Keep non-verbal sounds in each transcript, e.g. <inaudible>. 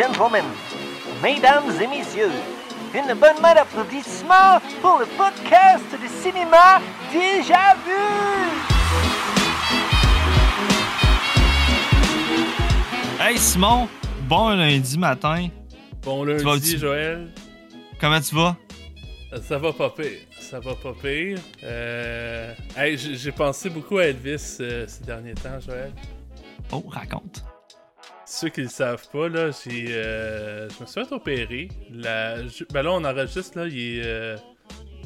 gentlemen, mesdames et messieurs, une bonne main d'applaudissements pour le podcast de cinéma Déjà Vu! Hey Simon, bon lundi matin. Bon vas- lundi, tu- Joël. Comment tu vas? Ça va pas pire. Ça va pas pire. Euh... hey, j'ai j'ai pensé beaucoup à Elvis euh, ces derniers temps, Joël. Oh, raconte. Ceux qui le savent pas, là, j'ai, euh, je me suis fait opérer. La... Ben là, on enregistre, là, il est... euh,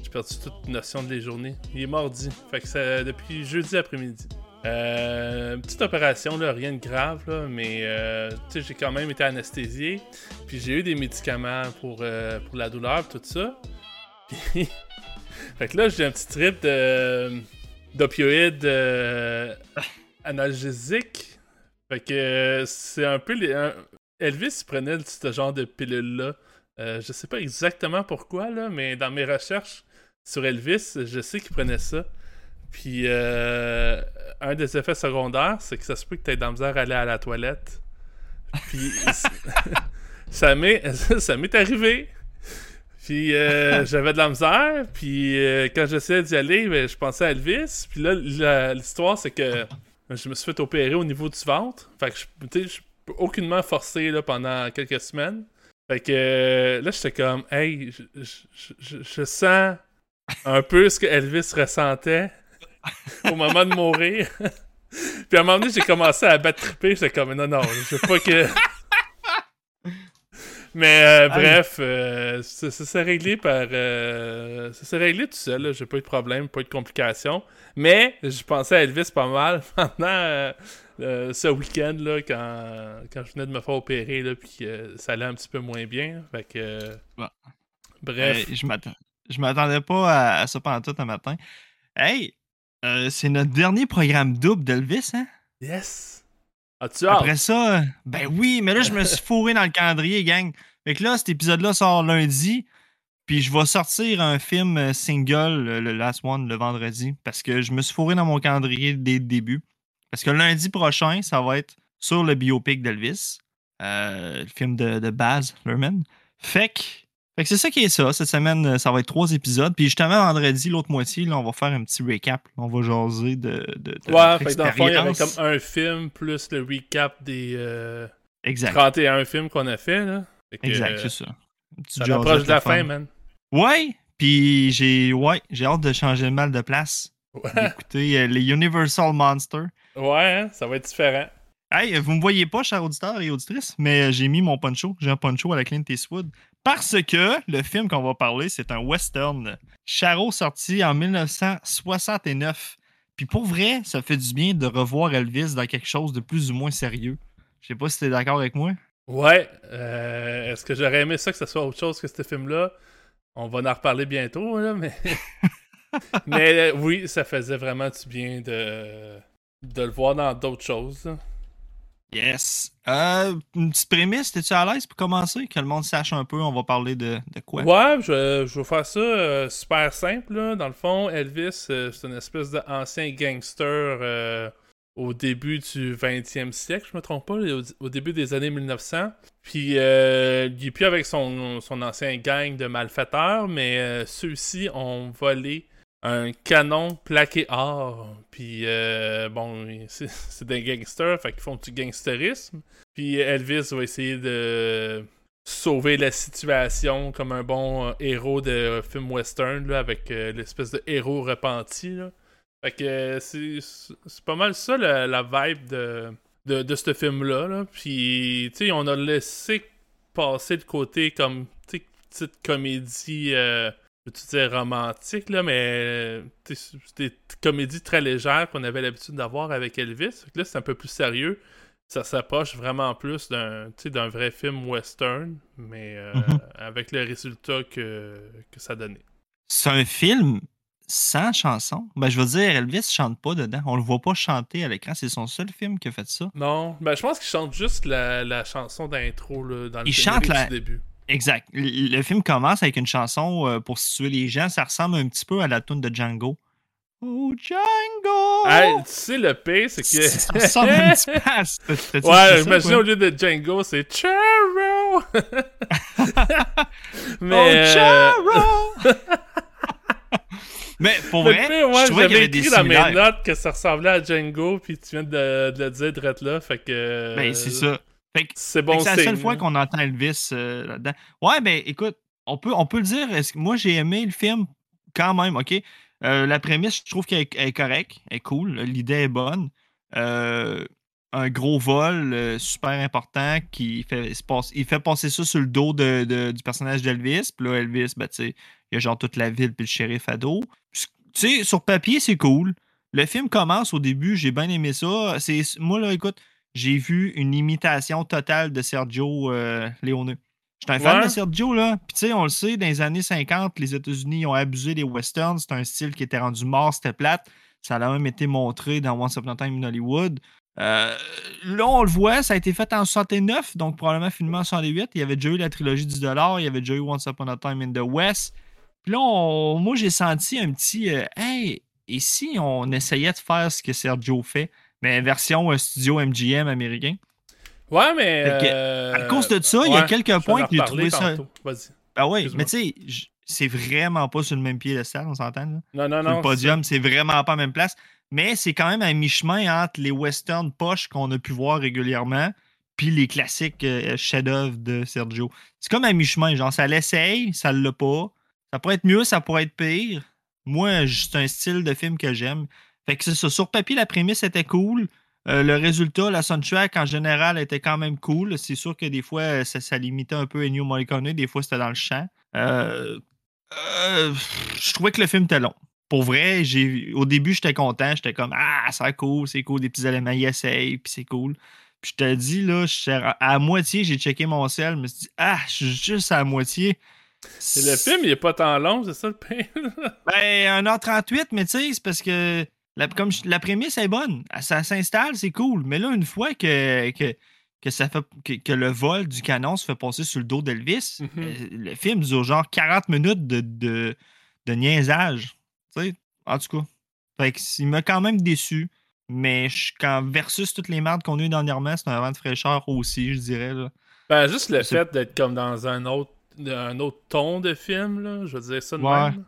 J'ai perdu toute notion de les journées. Il est mardi. Fait que c'est depuis jeudi après-midi. Euh, petite opération, là, rien de grave, là, mais euh, j'ai quand même été anesthésié. Puis j'ai eu des médicaments pour, pour la douleur, tout ça. <laughs> Fait que là, j'ai un petit trip de, d'opioïdes analgésiques. Fait que euh, c'est un peu les. un- Elvis prenait ce genre de pilule-là. Euh, je sais pas exactement pourquoi, là, mais dans mes recherches sur Elvis, je sais qu'il prenait ça. Puis euh, un des effets secondaires, c'est que ça se peut que tu aies de la misère à aller à la toilette. Puis <laughs> <laughs> ça m'est <laughs> ça m'est arrivé. Puis euh, j'avais de la misère, puis quand j'essayais d'y aller, ben, je pensais à Elvis. Puis là, l'histoire, c'est que je me suis fait opérer au niveau du ventre. Fait que je je peux aucunement forcer là, pendant quelques semaines. Fait que euh, là, j'étais comme, hey, je- je- je sens un peu ce que Elvis ressentait au moment de mourir. <laughs> Puis à un moment donné, j'ai commencé à battre triper. J'étais comme, non, non, je veux pas que. Mais euh, bref, euh, ça, ça s'est réglé par. euh, ça s'est réglé tout seul. J'ai pas eu de problème, pas eu de complications. Mais je pensais à Elvis pas mal <laughs> pendant euh, euh, ce week-end là, quand, quand je venais de me faire opérer, là, puis euh, ça allait un petit peu moins bien. Fait que. euh, Bon. Bref. Euh, je m'attends- je m'attendais pas à, à ça pendant tout un matin. Hey, euh, c'est notre dernier programme double d'Elvis, hein? Yes! As-tu hâte? Après ça, ben oui, mais là, je me suis <laughs> fourré dans le calendrier, gang. Fait que là, cet épisode-là sort lundi. Puis je vais sortir un film euh, single, euh, le Last One, le vendredi. Parce que je me suis fourré dans mon calendrier dès le début. Parce que lundi prochain, ça va être sur le biopic d'Elvis. euh, le film de, de Baz Luhrmann. Fait que, fait que c'est ça qui est ça. Cette semaine, euh, ça va être trois épisodes. Puis justement, vendredi, l'autre moitié, là, on va faire un petit recap. On va jaser de, de, de Ouais, fait que dans le fond, il y avait comme un film plus le recap des euh, Exact. 31 films qu'on a fait. Là. Fait que, Exact, euh, c'est ça. Ça approche de la fin, man. Ouais, puis j'ai ouais, j'ai hâte de changer le mal de place. Ouais, D'écouter euh, les Universal Monsters. ouais hein, ça va être différent. Hey, vous me voyez pas, chers auditeurs et auditrices, mais j'ai mis mon poncho. J'ai un poncho à la Clint Eastwood. Parce que le film qu'on va parler, c'est un western. Charo sorti en 1969. Puis pour vrai, ça fait du bien de revoir Elvis dans quelque chose de plus ou moins sérieux. Je sais pas si t'es d'accord avec moi. Ouais, euh, est-ce que j'aurais aimé ça que ce soit autre chose que ce film-là? On va en reparler bientôt, là, mais... <laughs> mais euh, oui, ça faisait vraiment du bien de, de le voir dans d'autres choses. là. Yes. Euh, une petite prémisse, t'es-tu à l'aise pour commencer? Que le monde sache un peu, on va parler de, de quoi? Ouais, je, vais faire ça euh, super simple. là. Dans le fond, Elvis, euh, c'est une espèce d'ancien gangster au début du 20e siècle, je me trompe pas, au, début des années 1900. Puis il est plus avec son, son ancien gang de malfaiteurs, mais ceux-ci ont volé un canon plaqué or. Puis euh, bon, c'est des gangsters, fait qu'ils font du gangsterisme. Puis Elvis va essayer de sauver la situation comme un bon euh, héros de film western là, avec euh, l'espèce de héros repenti. Là. Fait que c'est pas mal ça la, la vibe de, de, de ce film-là. Là. Puis, tu sais, on a laissé passer le côté comme, petite comédie, peux-tu dire romantique, là, mais tu des comédies très légères qu'on avait l'habitude d'avoir avec Elvis. Là, c'est un peu plus sérieux ça s'approche vraiment plus d'un tu d'un vrai film western, mais euh, Mhm. avec le résultat que, que ça donnait. C'est un film sans chanson? Ben, je veux dire, Elvis chante pas dedans. On le voit pas chanter à l'écran. C'est son seul film qui a fait ça. Non, ben, je pense qu'il chante juste la, la chanson d'intro dans le Il chante la- du début. Exact. Le film commence avec une chanson euh, pour situer les gens. Ça ressemble un petit peu à la tune de Django. Oh, Django! Hey, tu sais, le pire, c'est que. Ça ressemble un petit peu à... <laughs> Ouais, dit ça, imagine toi? au lieu de Django, c'est Charo! <laughs> Mais. Oh, euh, Charo! <laughs> Mais pour le vrai, pire, ouais, je trouvais qu'il y des écrit dans mes notes que ça ressemblait à Django, puis tu viens de, de le dire direct là, fait que. Ben, c'est ça. C'est bon c'est la seule fois là. qu'on entend Elvis euh, là-dedans. Ouais, ben écoute, on peut, on peut le dire. Moi, j'ai aimé le film quand même, OK? Euh, la prémisse, je trouve qu'elle est- correcte, elle est cool, l'idée est bonne. Euh, un gros vol super important qui fait, se passe- il fait passer ça sur le dos de- de- du personnage d'Elvis. Puis là, Elvis, ben, tu sais, il y a genre toute la ville puis le shérif à dos. Tu sais, sur papier, c'est cool. Le film commence au début, j'ai bien aimé ça. C'est, moi, là, écoute, j'ai vu une imitation totale de Sergio euh, Leone. J'étais un fan Ouais. de Sergio, là. Puis, tu sais, on le sait, dans les années 50, les États-Unis ont abusé des westerns. C'est un style qui était rendu mort, c'était plate. Ça a même été montré dans Once Upon a Time in Hollywood. Euh, là, on le voit, ça a été fait en 69, donc probablement filmé en 68. Il y avait déjà eu la trilogie du dollar, il y avait déjà eu Once Upon a Time in the West. Puis là, on- moi, j'ai senti un petit euh, Hey, et si on essayait de faire ce que Sergio fait, mais version euh, studio MGM américain? Ouais, mais. Que, euh, à cause de ça, il y a quelques points que j'ai trouvé ça-. Ah oui, mais tu sais, c'est vraiment pas sur le même pied de salle, on s'entend? là? Non, non, Sur non. le podium, c'est vraiment pas à la même place. Mais c'est quand même à mi-chemin entre les westerns poches qu'on a pu voir régulièrement puis les classiques euh, chefs-d'œuvre de Sergio. C'est comme à mi-chemin, genre ça l'essaye, ça l'a pas. Ça pourrait être mieux, ça pourrait être pire. Moi, c'est un style de film que j'aime. Fait que c'est ça. Sur papier, la prémisse était cool. Euh, le résultat, la soundtrack en général était quand même cool. C'est sûr que des fois, euh, ça, ça limitait un peu Ennio Morricone, des fois c'était dans le champ. Euh, euh, je trouvais que le film était long. Pour vrai, j'ai au début, j'étais content. J'étais comme Ah, c'est cool, c'est cool, des petits éléments, il essaye, puis c'est cool. Puis je te dis, là, à, moitié, j'ai checké mon sel, je me suis dit Ah, je suis juste à moitié. Et le film, il est pas tant long, c'est ça le pire? Ben, 1h38, mais tu sais, c'est parce que la, comme je- la prémisse est bonne. Ça s'installe, c'est cool. Mais là, une fois que, que, que ça fait, que, que le vol du canon se fait passer sur le dos d'Elvis, Mhm. euh, le film dure genre 40 minutes de, de, de niaisage. Tu sais, en tout cas. Fait que, il m'a quand même déçu. Mais je, quand, versus toutes les merdes qu'on a eues dernièrement, c'est un vent de fraîcheur aussi, je dirais. Là. Ben, juste le fait d'être comme dans un autre, un autre ton de film, là, je veux dire ça de Ouais. même.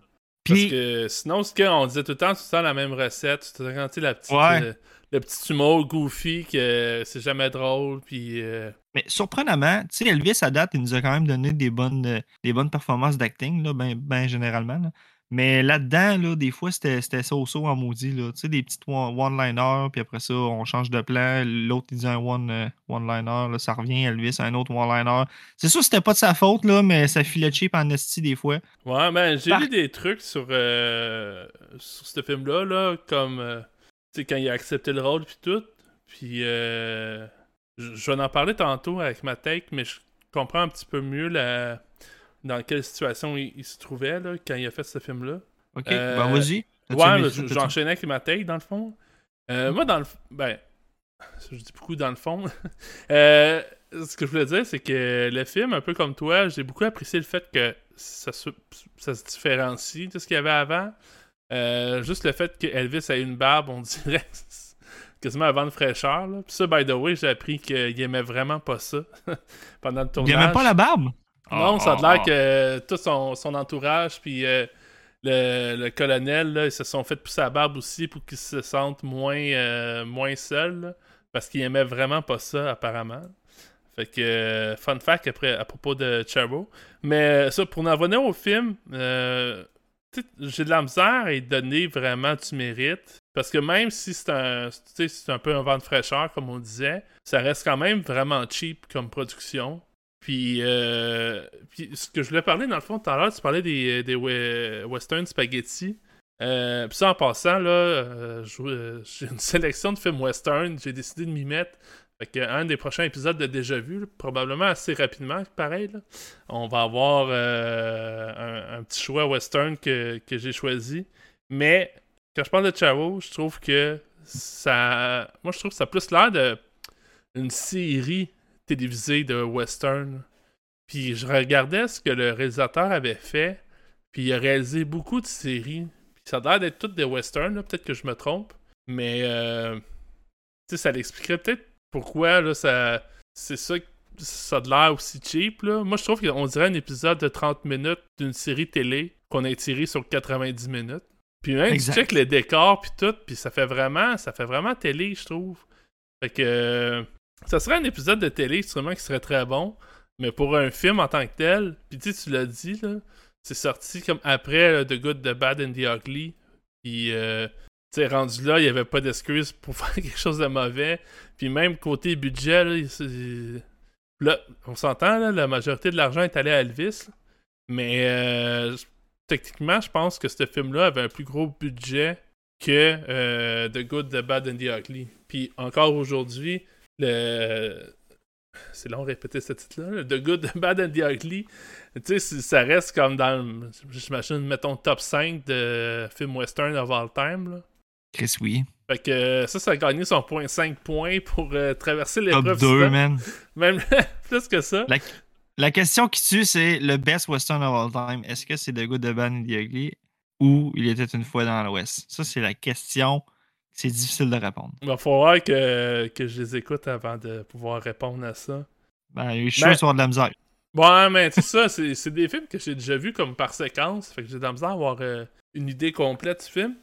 Parce que sinon, ce qu'on disait tout le temps, tout le temps la même recette, tu sais, la petite, Ouais. euh, le petit humour goofy que c'est jamais drôle, puis euh, Mais surprenamment, tu sais, Elvis, à date, il nous a quand même donné des bonnes, euh, des bonnes performances d'acting, là, ben, ben généralement. là. Mais là-dedans, là, des fois, c'était c'était so-so en maudit. là. Tu sais, des petites one- one-liners, puis après ça, on change de plan. L'autre, il dit un one, euh, one-liner, là, ça revient, Elvis, un autre one-liner. C'est sûr, c'était pas de sa faute, là, mais ça filait cheap en esti des fois. Ouais, ben j'ai Par- lu des trucs sur, euh, sur ce film-là, là, comme euh, tu sais, quand il a accepté le rôle puis tout. Puis euh, je vais en parler tantôt avec ma take, mais je comprends un petit peu mieux la dans quelle situation il, il se trouvait là, quand il a fait ce film-là. OK, Euh, ben vas-y. Ouais, j'enchaînais avec ma take dans le fond. Euh, moi, dans le. Ben, je dis beaucoup dans le fond. <laughs> Euh, ce que je voulais dire, c'est que le film, un peu comme toi, j'ai beaucoup apprécié le fait que ça se, ça se différencie de ce qu'il y avait avant. Juste le fait que Elvis a une barbe, on <laughs> dirait quasiment un vent de fraîcheur. Là. Puis ça, by the way, j'ai appris qu'il aimait vraiment pas ça <laughs> pendant le Il tournage. n'y a même pas la barbe? Non, Ah, ça a ah, l'air ah. que tout son, son entourage, puis euh, le, le colonel, là, ils se sont fait pousser la barbe aussi pour qu'ils se sentent moins, euh, moins seuls, là, parce qu'ils aimaient vraiment pas ça, apparemment. Fait que, euh, fun fact après, à propos de Charo. Mais ça, pour en revenir au film, euh, j'ai de la misère à y donner vraiment du mérite. Parce que même si c'est un, c'est un peu un vent de fraîcheur, comme on disait, ça reste quand même vraiment cheap comme production. Puis, euh, puis ce que je voulais parler, dans le fond, tout à l'heure, tu parlais des, des we- western spaghetti. Euh, puis ça, en passant, là, euh, euh, <laughs> j'ai une sélection de films western. J'ai décidé de m'y mettre. Fait que un des prochains épisodes de Déjà Vu, probablement assez rapidement, pareil, on va avoir euh, un, un petit choix western que, que j'ai choisi. Mais quand je parle de Chavo, je trouve que ça. Moi, je trouve que ça a plus l'air de une série télévisée de western. Puis je regardais ce que le réalisateur avait fait. Puis il a réalisé beaucoup de séries. Puis ça a l'air d'être toutes des westerns, là, peut-être que je me trompe. Mais euh, tu sais, ça l'expliquerait peut-être pourquoi là, ça. C'est ça. ça a de l'air aussi cheap. Là. Moi, je trouve qu'on dirait un épisode de 30 minutes d'une série télé qu'on a étiré sur 90 minutes. Puis même, Exact. tu check les décors, puis tout, puis ça fait vraiment, ça fait vraiment télé, je trouve. Fait que ça serait un épisode de télé, sûrement, qui serait très bon. Mais pour un film en tant que tel, puis tu l'as dit, là, c'est sorti comme après The Good, The Bad and The Ugly. Puis, euh, tu sais, rendu là, il n'y avait pas d'excuse pour <laughs> faire quelque chose de mauvais. Puis même côté budget, là, là, on s'entend, là, la majorité de l'argent est allé à Elvis. Mais euh, techniquement, je pense que ce film-là avait un plus gros budget que euh, The Good, The Bad and The Ugly. Puis encore aujourd'hui, le... C'est long de répéter ce titre-là. là. The Good, The <laughs> Bad and The Ugly. Tu sais, ça reste comme dans, le- j'imagine, mettons, top 5 de films western of all time. Là. Chris, oui. Fait que ça, ça a gagné son point 5 points pour euh, traverser Top l'épreuve 2, suivante. man. <laughs> Même <laughs> plus que ça. La, la question qui tue, c'est le best western of all time. Est-ce que c'est The Good, The Bad and The Ugly ou Il était une fois dans l'Ouest? Ça, c'est la question. C'est difficile de répondre. Il va falloir que, que je les écoute avant de pouvoir répondre à ça. Ben, je suis sûr Ben- avoir de la misère. Ouais, mais c'est ça, c'est des films que j'ai déjà vus comme par séquence. Fait que j'ai de la misère à avoir euh, une idée complète du film.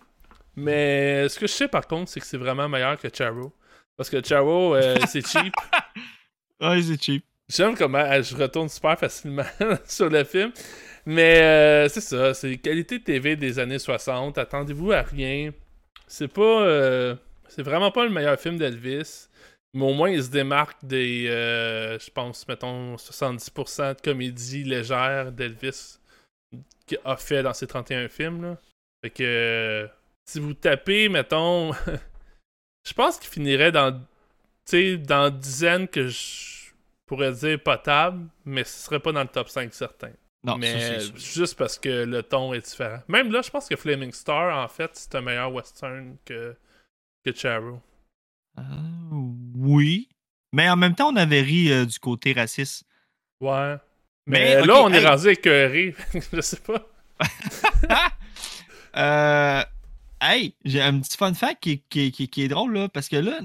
Mais ce que je sais par contre, c'est que c'est vraiment meilleur que Charo. Parce que Charo, euh, <laughs> c'est cheap. Ouais, c'est cheap. J'aime comment je retourne super facilement <laughs> sur le film. Mais euh, c'est ça, c'est qualité TV des années 60. Attendez-vous à rien. C'est pas. euh, c'est vraiment pas le meilleur film d'Elvis. Mais au moins, il se démarque des. euh, je pense, mettons, 70% de comédie légère d'Elvis a fait dans ses 31 films. Là. Fait que. euh, si vous tapez, mettons. <laughs> je pense qu'il finirait dans. Tu dans dizaines que je pourrais dire potable, mais ce serait pas dans le top 5 certain. Non, mais ça, juste parce que le ton est différent. Même là, je pense que Flaming Star, en fait, c'est un meilleur western que, que Charo. Euh, oui. Mais en même temps, on avait ri euh, du côté raciste. Ouais. Mais, là, on est rendu écœuré. <laughs> je sais pas. <laughs> Euh, hey, j'ai un petit fun fact qui, qui qui qui est drôle, là, parce que là,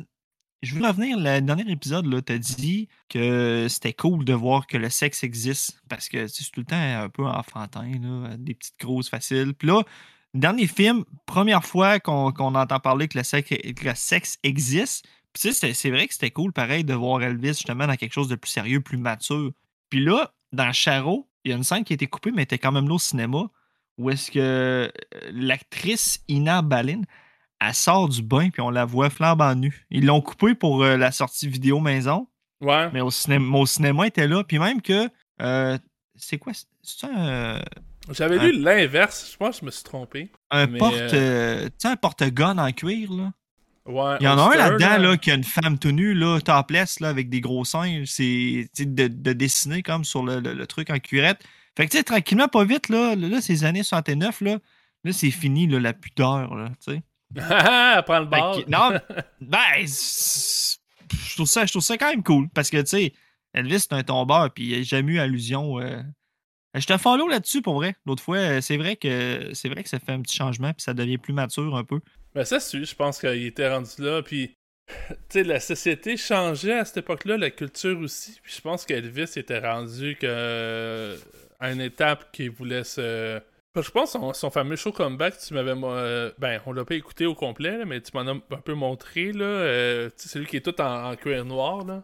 je veux revenir, le dernier épisode, là, t'as dit que c'était cool de voir que le sexe existe, parce que tu c'est tout le temps un peu enfantin, là, des petites grosses faciles. Puis là, dernier film, première fois qu'on entend parler que le sexe, existe, puis tu sais, c'est- vrai que c'était cool, pareil, de voir Elvis justement dans quelque chose de plus sérieux, plus mature. Puis là, dans Charo, il y a une scène qui a été coupée, mais était quand même là au cinéma, où est-ce que euh, l'actrice Ina Balin, elle sort du bain, puis on la voit flambant nue. Ils l'ont coupée pour euh, la sortie vidéo maison, Ouais. mais au, cinéma, au cinéma, elle était là. Puis même que, euh, c'est quoi? C'est un, J'avais lu l'inverse. Je pense que je me suis trompé. un Mais, porte... euh, tu sais, un porte-gun en cuir, là? Ouais. Il y en a un là-dedans là, qui a une femme tout nue, là, topless, là, avec des gros seins. C'est de, de dessiner comme sur le, le- le truc en cuirette. Fait que tu sais, tranquillement, pas vite, là, là, là, ces années 69, là, là c'est fini, là, la pudeur, là, tu sais. <laughs> Elle prend le Fait bord. que- non, ben, je trouve, ça, je trouve ça quand même cool, parce que, tu sais, Elvis, c'est un tombeur, puis il n'a jamais eu allusion. euh. Je te follow là-dessus, pour vrai. L'autre fois, euh, c'est vrai que c'est vrai que ça fait un petit changement, puis ça devient plus mature un peu. Mais ça, c'est, je pense qu'il était rendu là. Puis, tu sais, la société changeait à cette époque-là, la culture aussi. Puis je pense qu'Elvis était rendu que, à une étape qu'il voulait se. Je pense son, son fameux show comeback, tu m'avais. euh, ben, on l'a pas écouté au complet, là, mais tu m'en as un peu montré. Là, euh, celui qui est tout en, en cuir noir. Là.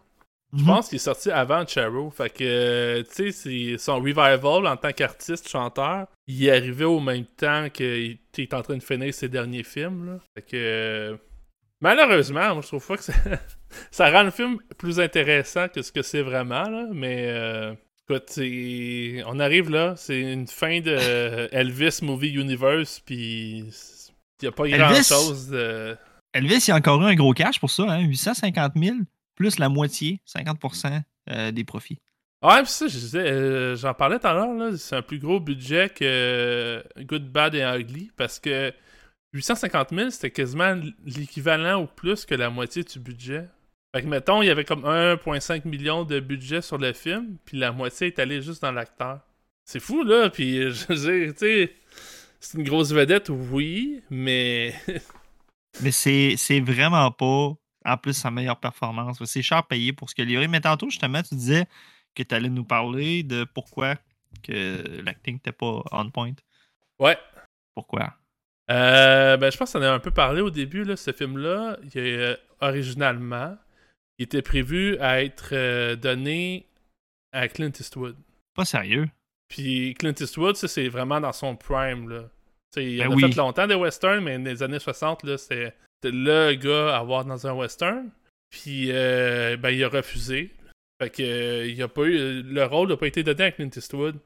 Je Mhm. pense qu'il est sorti avant Charo. Fait que, euh, tu sais, son revival en tant qu'artiste, chanteur, il est arrivé au même temps qu'il est en train de finir ses derniers films. Là. Fait que, euh, malheureusement, moi, je trouve pas que ça, <laughs> ça rend le film plus intéressant que ce que c'est vraiment. Là. Mais, euh, écoute, on arrive là, c'est une fin de <laughs> Elvis Movie Universe, puis il n'y a pas grand-chose de. Elvis, il a encore eu un gros cash pour ça, hein, 850 000, plus la moitié, 50% euh, des profits. Ouais, pis ça, je disais, euh, j'en parlais tout à l'heure, c'est un plus gros budget que euh, Good, Bad et Ugly, parce que 850 000, c'était quasiment l'équivalent ou plus que la moitié du budget. Fait que, mettons, il y avait comme 1,5 million de budget sur le film, puis la moitié est allée juste dans l'acteur. C'est fou, là, puis je veux dire, tu sais, c'est une grosse vedette, oui, mais... <laughs> Mais c'est vraiment pas en plus sa meilleure performance. C'est cher payé pour ce qu'il a livré. Mais tantôt, justement, tu disais que tu allais nous parler de pourquoi que l'acting n'était pas on point. Ouais. Pourquoi? Euh, ben, je pense qu'on a un peu parlé au début, là, ce film-là. Il est, euh, originalement, il était prévu à être euh, donné à Clint Eastwood. Pas sérieux. Puis Clint Eastwood, ça, c'est vraiment dans son prime. Là. T'sais, il Ben a oui. fait longtemps des westerns, mais dans les années 60, là, c'était le gars à voir dans un western. Puis euh, ben, il a refusé. Fait que euh, il a pas eu, le rôle n'a pas été donné à Clint Eastwood.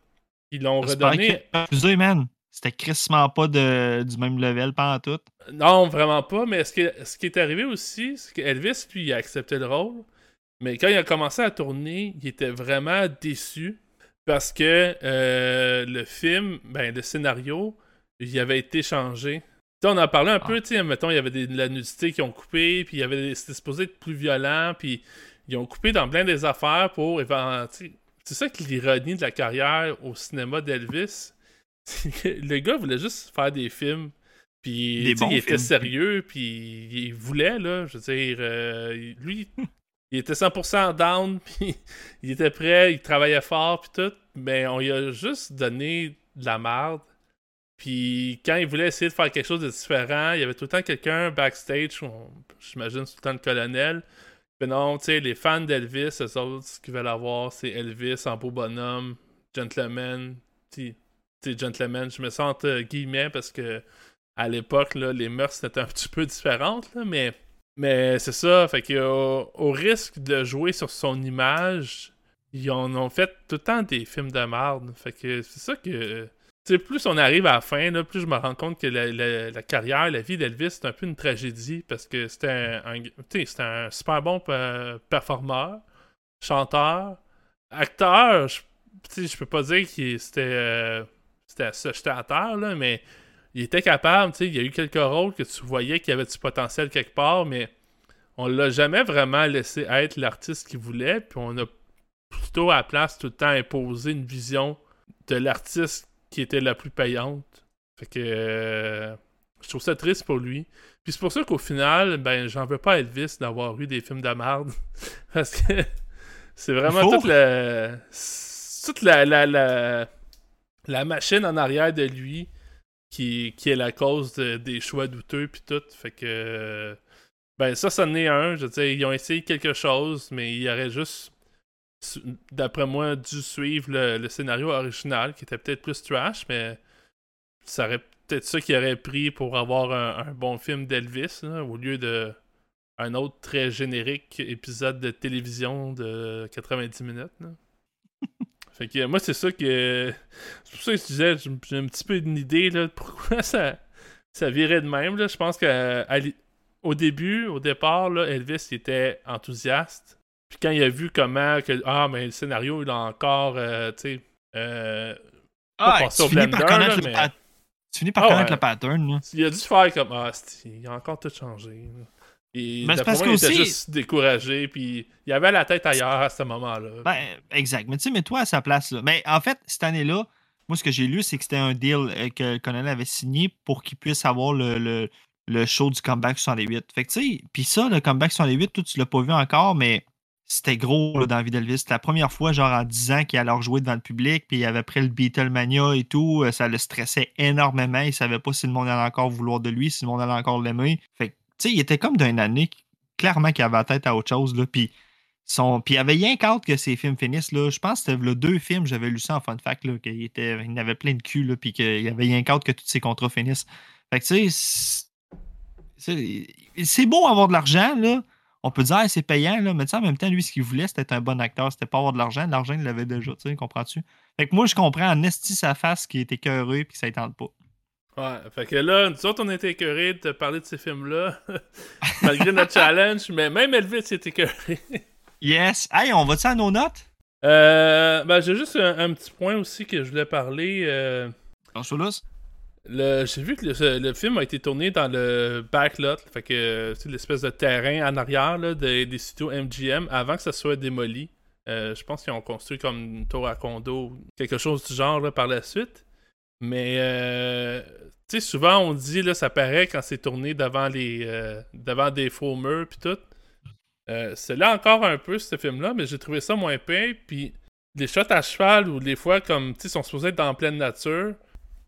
Ils l'ont redonné. qu'il a refusé, man. C'était crissement pas de, du même level pendant tout. Non, vraiment pas. Mais ce qui, ce qui est arrivé aussi, c'est qu'Elvis, lui, il a accepté le rôle. Mais quand il a commencé à tourner, il était vraiment déçu parce que euh, le film, ben, le scénario, il avait été changé. On en parlait un peu, tu sais, mettons, il y avait des- de la nudité qui ont coupé, puis il y avait des- c'était supposé être plus violent, puis ils ont coupé dans plein des affaires pour C'est ça qui est l'ironie de la carrière au cinéma d'Elvis. <laughs> Le gars voulait juste faire des films, puis il était films. sérieux, puis il voulait, là, je veux dire, euh, lui, il était 100% down, <laughs> puis il était prêt, il travaillait fort, puis tout, mais on lui a juste donné de la merde. Puis quand il voulait essayer de faire quelque chose de différent, il y avait tout le temps quelqu'un backstage, j'imagine tout le temps le colonel. Mais non, tu sais, les fans d'Elvis, eux autres, ce qu'ils veulent avoir, c'est Elvis en beau bonhomme, gentleman. Tu sais, gentleman, je me sens guillemets parce que à l'époque, les mœurs étaient un <laughs> petit peu différentes, là, mais, mais c'est ça. Fait au, risque de jouer sur son image, ils en ont fait tout le temps des films de merde. Fait que c'est ça que. Plus on arrive à la fin, là, plus je me rends compte que la, la- carrière, la vie d'Elvis, c'est un peu une tragédie parce que c'était un, un- super bon pe- performeur, chanteur, acteur. Je, je peux pas dire qu'il c'était, euh, c'était à se jeter à terre, là, mais il était capable. tu sais, Il y a eu quelques rôles que tu voyais qu'il y avait du potentiel quelque part, mais on l'a jamais vraiment laissé être l'artiste qu'il voulait, puis on a plutôt à la place tout le temps imposé une vision de l'artiste qui était la plus payante. Fait que euh, je trouve ça triste pour lui. Puis c'est pour ça qu'au final, ben j'en veux pas à Elvis d'avoir eu des films de merde. <laughs> Parce que c'est vraiment toute la. toute la, la, la, la machine en arrière de lui qui, qui est la cause de- des choix douteux puis tout. Fait que ben ça, ça en est un. Je veux dire, ils ont essayé quelque chose, mais il y aurait juste d'après moi, dû suivre le, le scénario original, qui était peut-être plus trash, mais ça aurait peut-être ça qui aurait pris pour avoir un, bon film d'Elvis, au lieu de un autre très générique épisode de télévision de 90 minutes. Fait que moi, c'est ça que. C'est pour ça que je disais, j'ai un petit peu une idée là, de pourquoi <laughs> ça, ça virait de même. Là. Je pense qu'au début, au départ, là, Elvis il était enthousiaste. Puis quand il a vu comment que ah mais le scénario il a encore euh, tu sais euh, Ah, tu, finis blender, par là, mais- pat- tu finis par Ah connaître ouais. le pattern. Là. il a dû faire comme ah il a encore tout changé. là. Et Mais parce moi, il était juste découragé puis il avait la tête ailleurs à ce moment-là. Ben, exact. Mais tu sais, mets-toi à sa place. Là. Mais en fait, cette année-là, moi, ce que j'ai lu, c'est que c'était un deal euh, que le colonel avait signé pour qu'il puisse avoir le, le, le show du Comeback 68. Fait que tu sais, puis ça, le Comeback 68, toi, tu l'as pas vu encore, mais c'était gros là, dans la vie d'Elvis. C'était la première fois, genre en 10 ans, qu'il allait rejouer devant le public, puis il avait pris le Beatlemania et tout. euh, Ça le stressait énormément. Il savait pas si le monde allait encore vouloir de lui, si le monde allait encore l'aimer. Fait que, il était comme d'une année, clairement, qu'il avait la tête à autre chose, là. Puis son... Il avait rien qu'hâte que ces films finissent. Là. Je pense que c'était le deux films, j'avais lu ça en fun fact, qu'il était... il avait plein de cul, là, puis qu'il avait rien qu'hâte que tous ses contrats finissent. Fait que tu sais, c'est- beau avoir de l'argent, là. On peut dire c'est payant, là, mais en même temps, lui, ce qu'il voulait, c'était un bon acteur, c'était pas avoir de l'argent. L'argent, il l'avait déjà, tu sais, comprends-tu? Fait que moi, je comprends en esti sa face qui était cœureux puis que ça ne tente pas. Ouais, fait que là, nous autres, on était écœurés de te parler de ces films-là, <laughs> malgré notre challenge, mais même Elvis était écœuré. Yes! Hey, on va-tu à nos notes? Euh, ben, j'ai juste un, un petit point aussi que je voulais parler. euh, le- j'ai vu que le, le film a été tourné dans le backlot, fait que euh, c'est l'espèce de terrain en arrière là, des, des studios MGM avant que ça soit démoli. Euh, je pense qu'ils ont construit comme une tour à condo, quelque chose du genre là, par la suite. Mais euh, tu sais, souvent on dit là, ça paraît quand c'est tourné devant euh, des faux murs puis tout. Euh, c'est là encore un peu, ce film-là, mais j'ai trouvé ça moins pire. Puis les shots à cheval, ou des fois, comme, tu sais, sont supposés être dans pleine nature,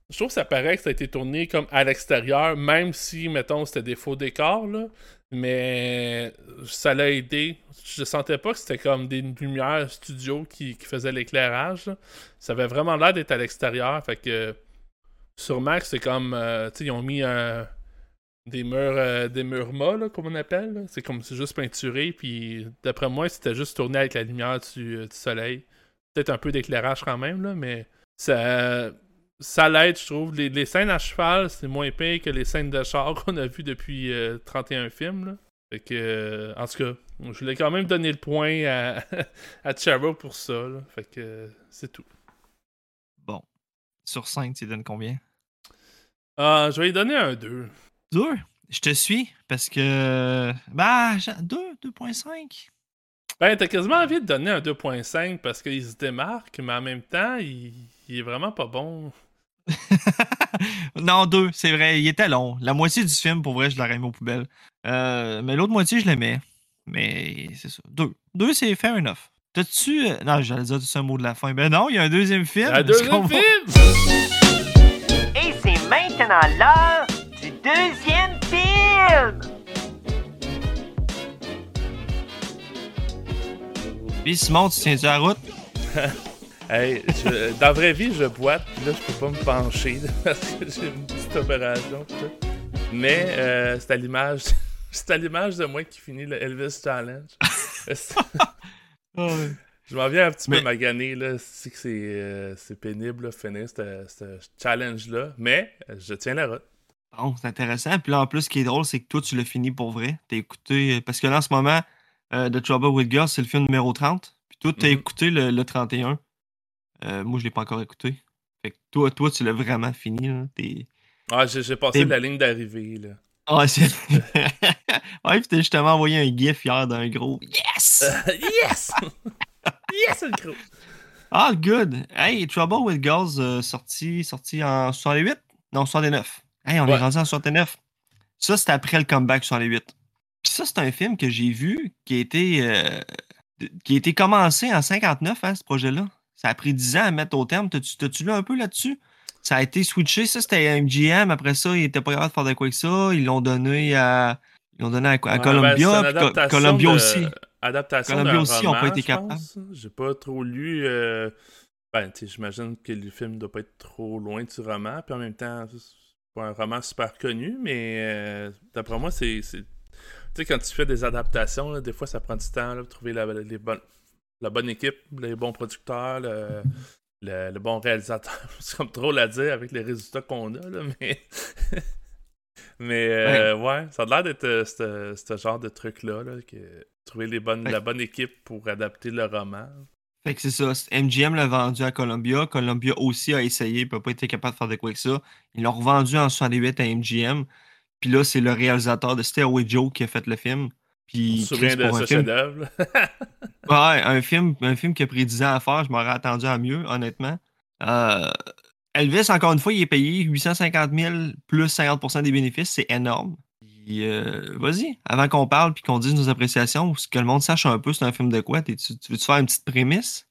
je trouve que ça paraît que ça a été tourné comme à l'extérieur, même si, mettons, c'était des faux décors, là. Mais ça l'a aidé. Je sentais pas que c'était comme des lumières studio qui, qui faisaient l'éclairage. Ça avait vraiment l'air d'être à l'extérieur. Fait que sûrement que c'est comme. Euh, tu sais, ils ont mis des murs euh, des murs là, comme on appelle. C'est comme c'est juste peinturé. Puis d'après moi, c'était juste tourné avec la lumière du, euh, du soleil. Peut-être un peu d'éclairage quand même, là, mais ça ça l'aide, je trouve. Les, scènes à cheval, c'est moins pire que les scènes de char <laughs> qu'on a vues depuis 31 euh, films. Là. Fait que, euh, en tout cas, je voulais quand même donner le point à, <laughs> à pour ça. Là. Fait que, c'est tout. Bon. Sur 5, tu donnes combien? Ah, je vais lui donner un 2. 2 Je te suis parce que. Bah, 2, 2.5. Ben, t'as quasiment envie de donner un 2.5 parce qu'il se démarque, mais en même temps, il, il est vraiment pas bon. <laughs> non, deux, c'est vrai. Il était long. La moitié du film, pour vrai, je l'aurais mis aux poubelles. Euh, mais l'autre moitié, je l'aimais. Mais c'est ça. Deux. Deux, c'est fair enough. T'as-tu. Euh, non, j'allais dire tout un mot de la fin. Ben non, il y a un deuxième film. Un deuxième film! Et c'est maintenant l'heure du deuxième film! Puis Simon, tu tiens-tu la route? <laughs> Hey, dans la vraie vie, je boite, puis là, je peux pas me pencher <laughs> parce que j'ai une petite opération. Mais euh, c'est à l'image. <laughs> C'est à l'image de moi qui finit le Elvis Challenge. <laughs> Je m'en viens un petit peu magané, là. C'est que c'est, euh, pénible, là, finir ce challenge-là. Mais euh, je tiens la route. Bon, c'est intéressant. Puis là, en plus, ce qui est drôle, c'est que toi, tu l'as fini pour vrai. T'as écouté. Parce que là, en ce moment, The Trouble with Girls, c'est le film numéro 30. Puis toi, t'as mm-hmm. écouté le, le 31. Euh, moi, je l'ai pas encore écouté. Fait que toi, toi tu l'as vraiment fini. Là. Ah, j'ai passé la ligne d'arrivée. là. Ah, c'est. <laughs> ouais, puis t'as justement envoyé un gif hier d'un gros Yes! <laughs> yes! yes, le gros! Ah, good! Hey, Trouble with Girls, euh, sorti, sorti en 68? Non, 69. Hey, on est rendu en 69. Ça, c'était après le comeback 68. Puis ça, c'est un film que j'ai vu qui a été, euh, qui a été commencé en 59, hein, ce projet-là. Ça a pris 10 ans à mettre au terme. T'as-tu lu un peu là-dessus? Ça a été switché. Ça, c'était MGM. Après ça, ils n'étaient pas capables de faire de quoi que ça. Ils l'ont donné à. Ils l'ont donné à, à Columbia. Ben, Columbia aussi. Adaptation Columbia aussi n'ont pas été capables. J'ai pas trop lu. Euh... Ben, j'imagine que le film doit pas être trop loin du roman. Puis en même temps, c'est pas un roman super connu, mais euh, d'après moi, c'est. Tu sais, quand tu fais des adaptations, des fois, ça prend du temps là, pour trouver les bonnes la bonne équipe, les bons producteurs, le, bon réalisateur. <laughs> C'est comme trop à dire avec les résultats qu'on a, là, mais. <laughs> mais euh, ouais. ça a l'air d'être euh, ce genre de truc-là, que trouver les bonnes, la bonne équipe pour adapter le roman. Fait que c'est ça. MGM l'a vendu à Columbia. Columbia aussi a essayé, il n'a pas été capable de faire de quoi avec ça. Ils l'ont revendu en 68 à MGM. Puis là, c'est le réalisateur de Stairway Joe qui a fait le film. Puis, se de ce chef-d'œuvre. <laughs> ouais, un film, un film qui a pris 10 ans à faire, je m'aurais attendu à mieux, honnêtement. Euh, Elvis, encore une fois, il est payé 850 000 plus 50% des bénéfices, c'est énorme. Euh, vas-y, avant qu'on parle puis qu'on dise nos appréciations, que le monde sache un peu c'est un film de quoi, tu, veux-tu faire une petite prémisse?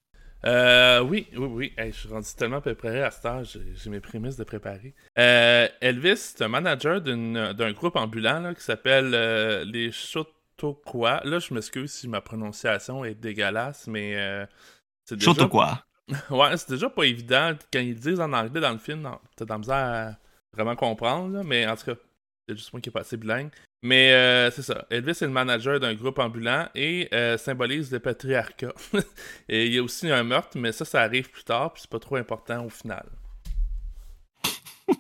Euh, oui, oui, oui. je suis rendu tellement préparé à ce temps, j'ai mes prémices de préparer. Euh, Elvis, c'est un manager d'un groupe ambulant qui s'appelle les Chutes quoi. Là, je m'excuse si ma prononciation est dégueulasse, mais euh, c'est déjà... quoi. <laughs> ouais, c'est déjà pas évident. Quand ils disent en anglais dans le film, t'as de la misère à vraiment comprendre, mais en tout cas, c'est juste moi qui est pas assez bilingue. Mais euh, c'est ça. Elvis est le manager d'un groupe ambulant et euh, symbolise le patriarcat. <laughs> et il y a aussi un meurtre, mais ça, ça arrive plus tard, puis c'est pas trop important au final. <laughs>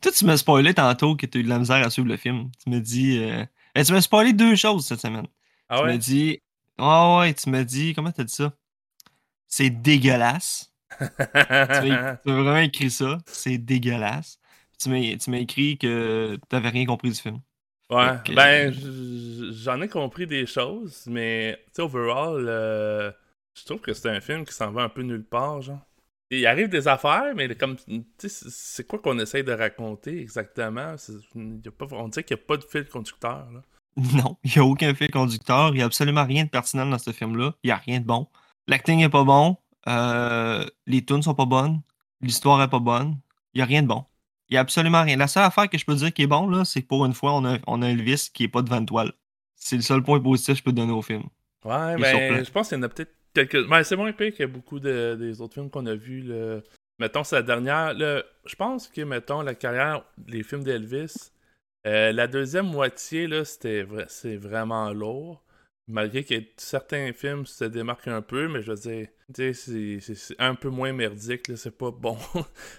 Toi, tu m'as spoilé tantôt que tu as eu de la misère à suivre le film. Tu me dis, et tu m'as spoilé deux choses cette semaine. Ah ouais? Tu m'as dit. Oh ouais, tu m'as dit. Comment t'as dit ça? C'est dégueulasse. tu m'as <laughs> vraiment écrit ça. C'est dégueulasse. Tu m'as écrit que t'avais rien compris du film. Ouais, ben, j'en ai compris des choses, mais, tu sais, overall, euh, je trouve que c'est un film qui s'en va un peu nulle part, genre. Il arrive des affaires, mais comme, c'est quoi qu'on essaye de raconter exactement? on dirait qu'il n'y a pas de fil conducteur, là. <laughs> Non, il n'y a aucun fil conducteur. Il n'y a absolument rien de pertinent dans ce film-là. Il n'y a rien de bon. L'acting n'est pas bon. Euh, les tunes sont pas bonnes. L'histoire est pas bonne. Il n'y a rien de bon. Il n'y a absolument rien. La seule affaire que je peux dire qui est bon, là, c'est que pour une fois, on a, on a Elvis qui n'est pas devant toile. C'est le seul point positif que je peux donner au film. Ouais, mais surprenant. je pense qu'il y en a peut-être quelques. Mais c'est moins épais que beaucoup de- des autres films qu'on a vus. là. Mettons, la dernière. Je pense que, mettons, la carrière, les films d'Elvis, euh, la deuxième moitié, là, c'était vra- c'est vraiment lourd. Malgré que certains films se démarquent un peu, mais je veux dire, c'est- c'est c'est un peu moins merdique, là, c'est pas bon.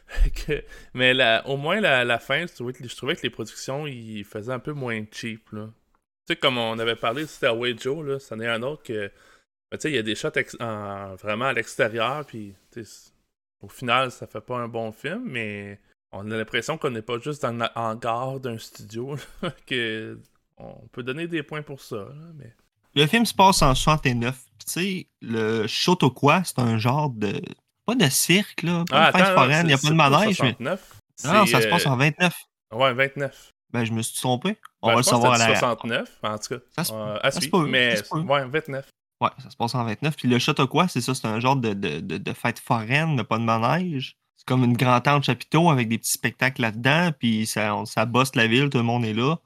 <laughs> Mais au moins, la, fin, je trouvais, que, les productions, ils faisaient un peu moins cheap. Tu sais, comme on avait parlé de Stairway Joe, là, c'en est un autre que. Ben, tu sais, il y a des shots en- vraiment à l'extérieur, puis au final, ça fait pas un bon film, mais on a l'impression qu'on n'est pas juste dans le hangar d'un studio, <laughs> là, que on peut donner des points pour ça, là, mais. Le film se passe en 69. Tu sais, le Chautauqua, c'est un genre de. Pas de cirque, là. Pas de fête Ah, foraine. Il n'y a pas de manège. Mais... 69. Non, ça se passe euh, en 29. Ouais, 29. Ben, je me suis trompé. On Ben, va le savoir à la. 69, en tout cas. Ça se- Euh, à ça suivre, mais ouais, 29. Ouais, ça se passe en 29. Puis le Chautauqua, c'est ça, c'est un genre de, de, de, de fête foraine, mais pas de manège. C'est comme une grande tente chapiteau avec des petits spectacles là-dedans, puis ça, on- ça bosse la ville, tout le monde est là.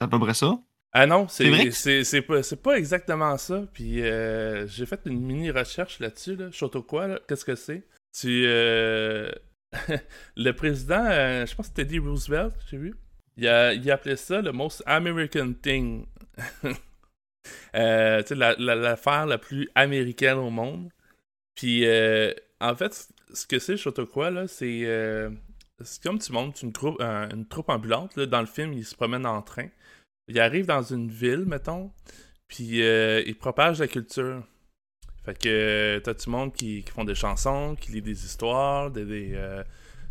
C'est à peu près ça. Ah non, C'est que- pas, c'est pas exactement ça. Puis euh, j'ai fait une mini recherche là-dessus. Là. Chautauqua, là, qu'est-ce que c'est? Tu euh, <laughs> le président, euh, je pense que c'était Teddy Roosevelt, j'ai vu. Il a, il appelait ça le most American thing. <laughs> Euh, sais, la- la- l'affaire la, plus américaine au monde. Puis euh, en fait, ce que c'est Chautauqua, là, c'est euh, comme tu montes une troupe, un- une troupe ambulante. Là, dans le film, ils se promènent en train. Il arrive dans une ville, mettons, puis euh, il propage la culture. Fait que t'as du monde qui, qui font des chansons, qui lit des histoires, des, des,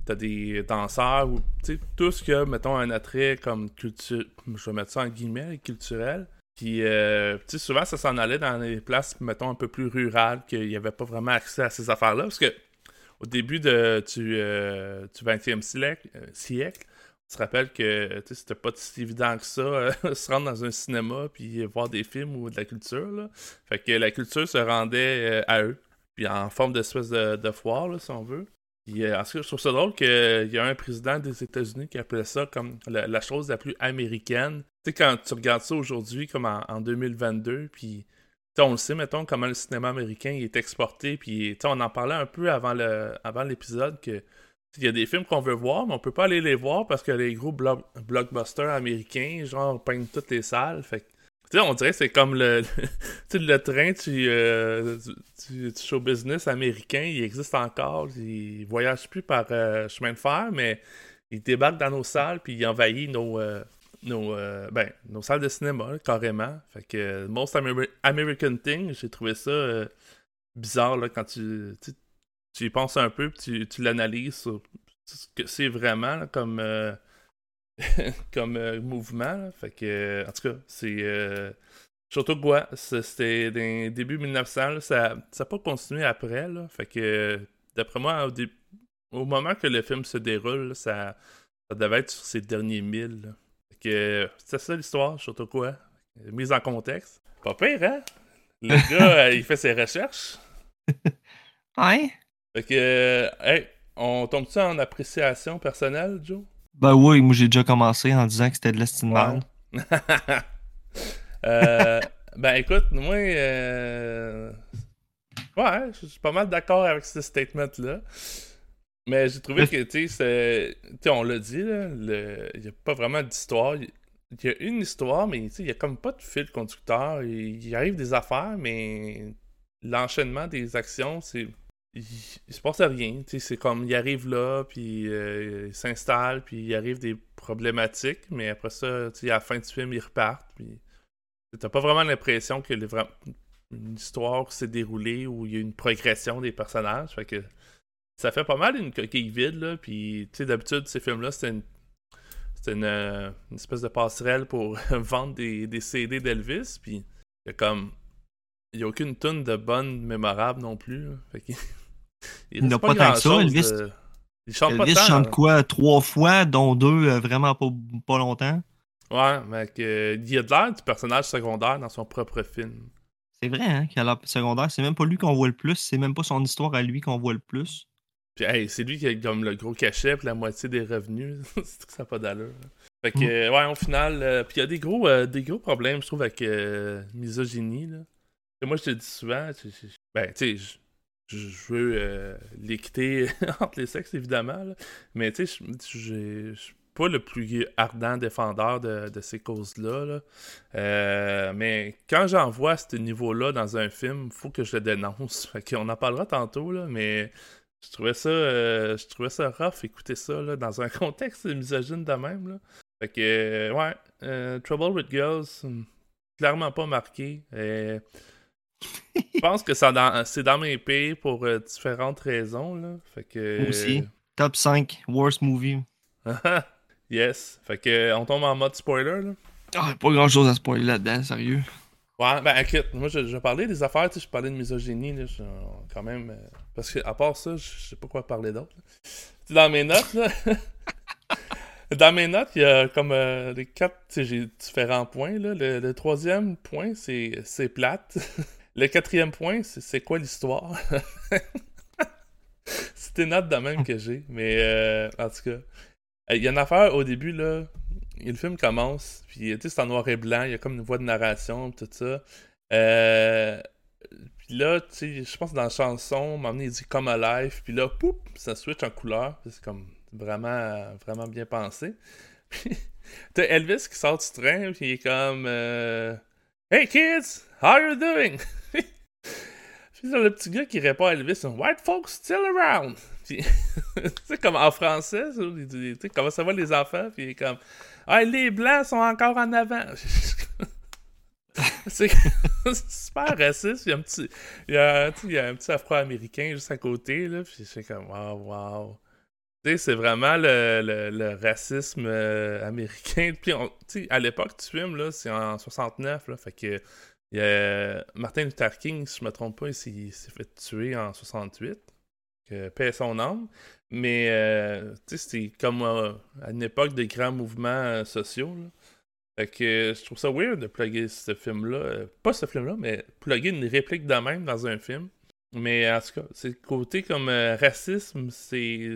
t'as des danseurs, ou tout ce qui a, mettons, un attrait comme culture, je vais mettre ça en guillemets, culturel. Puis, euh, tu sais, souvent, ça s'en allait dans des places, mettons, un peu plus rurales, qu'il n'y avait pas vraiment accès à ces affaires-là. Parce que, au début de, du, euh, du 20e siècle, euh, siècle, tu te rappelles que c'était pas si évident que ça, euh, <laughs> se rendre dans un cinéma puis voir des films ou de la culture. Là. Fait que la culture se rendait euh, à eux, puis en forme d'espèce de, de foire, là, si on veut. Puis, je trouve ça drôle qu'il y a un président des États-Unis qui appelait ça comme la, chose la plus américaine. Tu sais, quand tu regardes ça aujourd'hui, comme en, en 2022, puis on le sait, mettons, comment le cinéma américain est exporté, puis on en parlait un peu avant le avant l'épisode que il y a des films qu'on veut voir, mais on peut pas aller les voir parce que les gros blo- blockbusters américains, genre, peignent toutes les salles. Tu sais, on dirait que c'est comme le, <laughs> tu le train du, euh, show business américain, il existe encore. Il voyage plus par euh, chemin de fer, mais il débarque dans nos salles puis il envahit nos, euh, nos, euh, ben, nos salles de cinéma, carrément. Fait que Most Amer- American Thing, j'ai trouvé ça bizarre là, quand tu, tu, tu y penses un peu puis tu, tu l'analyses sur ce que c'est vraiment comme, <laughs> comme euh, mouvement. là. Fait que, euh, en tout cas, c'est. Euh, Chautauqua, ça, c'était dans début 1900, là, ça n'a pas continué après. Là, fait que, d'après moi, au, dé- au moment que le film se déroule, là, ça, ça devait être sur ses derniers milles. là. Fait que, c'est ça l'histoire, Chautauqua. Mise en contexte. Pas pire, hein? Le <laughs> gars, euh, il fait ses recherches. Ouais. Fait que, hey, on tombe-tu en appréciation personnelle, Joe? Ben oui, moi j'ai déjà commencé en disant que c'était de l'estime Ouais. <laughs> Euh, ben écoute, moi, euh, ouais, je suis pas mal d'accord avec ce statement-là. Mais j'ai trouvé que, tu sais, c'est- tu sais, on l'a dit, là, le- il n'y a pas vraiment d'histoire. Il y a une histoire, mais il n'y a comme pas de fil conducteur. Il, il arrive des affaires, mais l'enchaînement des actions, c'est. Il, se passe rien. C'est comme il arrive là, puis euh, il s'installe, puis il arrive des problématiques, mais après ça, à la fin du film, ils repartent. Puis t'as pas vraiment l'impression que le une histoire s'est déroulée où il y a une progression des personnages. Fait que ça fait pas mal une coquille vide, là. Puis, tu sais, d'habitude, ces films-là, c'était une, une, euh, une espèce de passerelle pour <laughs> vendre des, des CD d'Elvis. Puis, il y a comme. Il y a aucune tonne de bonne mémorable non plus. <laughs> Il n'a pas tant que ça, Elvis. de- Il chante Elvis pas tant. chante quoi trois fois, dont deux euh, vraiment pas, pas longtemps? Ouais, mais que, il a de l'air du personnage secondaire dans son propre film. C'est vrai, hein, qu'il a l'air secondaire. C'est même pas lui qu'on voit le plus. C'est même pas son histoire à lui qu'on voit le plus. Puis, hey, c'est lui qui a comme le gros cachet pour la moitié des revenus. <laughs> c'est que ça n'a pas d'allure. Fait que, Mm. euh, ouais, au final, euh, puis il y a des gros, euh, des gros problèmes, je trouve, avec euh, misogynie. Là. Et moi, je te dis souvent, je- je- ben, tu sais, je, veux euh, l'équité <laughs> entre les sexes, évidemment, mais tu sais, je- suis pas le plus ardent défendeur de, ces causes-là. là. Euh, mais quand j'en vois à ce niveau-là dans un film, faut que je le dénonce. <laughs> Fait qu'on en parlera tantôt, mais je trouvais ça, euh, je trouvais ça rough écouter ça dans un <laughs> contexte misogyne de même. Fait que, ouais, euh, Trouble with Girls, hmm, clairement pas marqué. Je pense que c'est dans mes pays pour euh, différentes raisons. Là. Fait que, Moi aussi. Top 5 worst movie. <laughs> yes. Fait que, euh, on tombe en mode spoiler. Là. Ah, pas grand chose à spoiler là-dedans, sérieux. Ouais, ben écoute, moi je, je parlais des affaires, tu sais, je parlais de misogynie, là, je- quand même. euh, parce que à part ça, je je sais pas quoi parler d'autre. Dans mes notes, là. <laughs> dans mes notes, il y a comme euh, les quatre, tu sais, j'ai différents points. Là. Le, le troisième point, c'est c'est plate. <laughs> Le quatrième point, c'est quoi l'histoire? <laughs> c'est des notes de même que j'ai. Mais euh, en tout cas, euh, il y a une affaire au début, là. Le film commence, puis c'est en noir et blanc, il y a comme une voix de narration, tout ça. Euh, puis là, tu je pense dans la chanson, donné, il dit Come Alive, puis là, poup, ça switch en couleur. C'est comme vraiment, vraiment bien pensé. <laughs> Puis t'as Elvis qui sort du train, puis il est comme euh, Hey kids, how you doing? <laughs> puis le petit gars qui répond à Elvis, White folks still around. Puis, <laughs> tu sais, comme en français, tu sais, comment ça va les enfants? Puis comme Ah, les blancs sont encore en avant. <laughs> c'est super raciste. Il y a un petit, il y a, un petit afro-américain juste à côté, là. Puis c'est comme, wow, wow. C'est vraiment le, racisme euh, américain. <laughs> Puis, on- à l'époque du film, là, c'est en 69, là. Fait que, y a Martin Luther King, si je me trompe pas, il s'est fait tuer en 68. Que son âme. Mais, euh, c'était comme euh, à une époque de grands mouvements euh, sociaux. Fait que euh, je trouve ça weird de plugger ce film-là. Euh, pas ce film-là, mais plugger une réplique de même dans un film. Mais en tout cas, c'est le côté comme euh, racisme, c'est.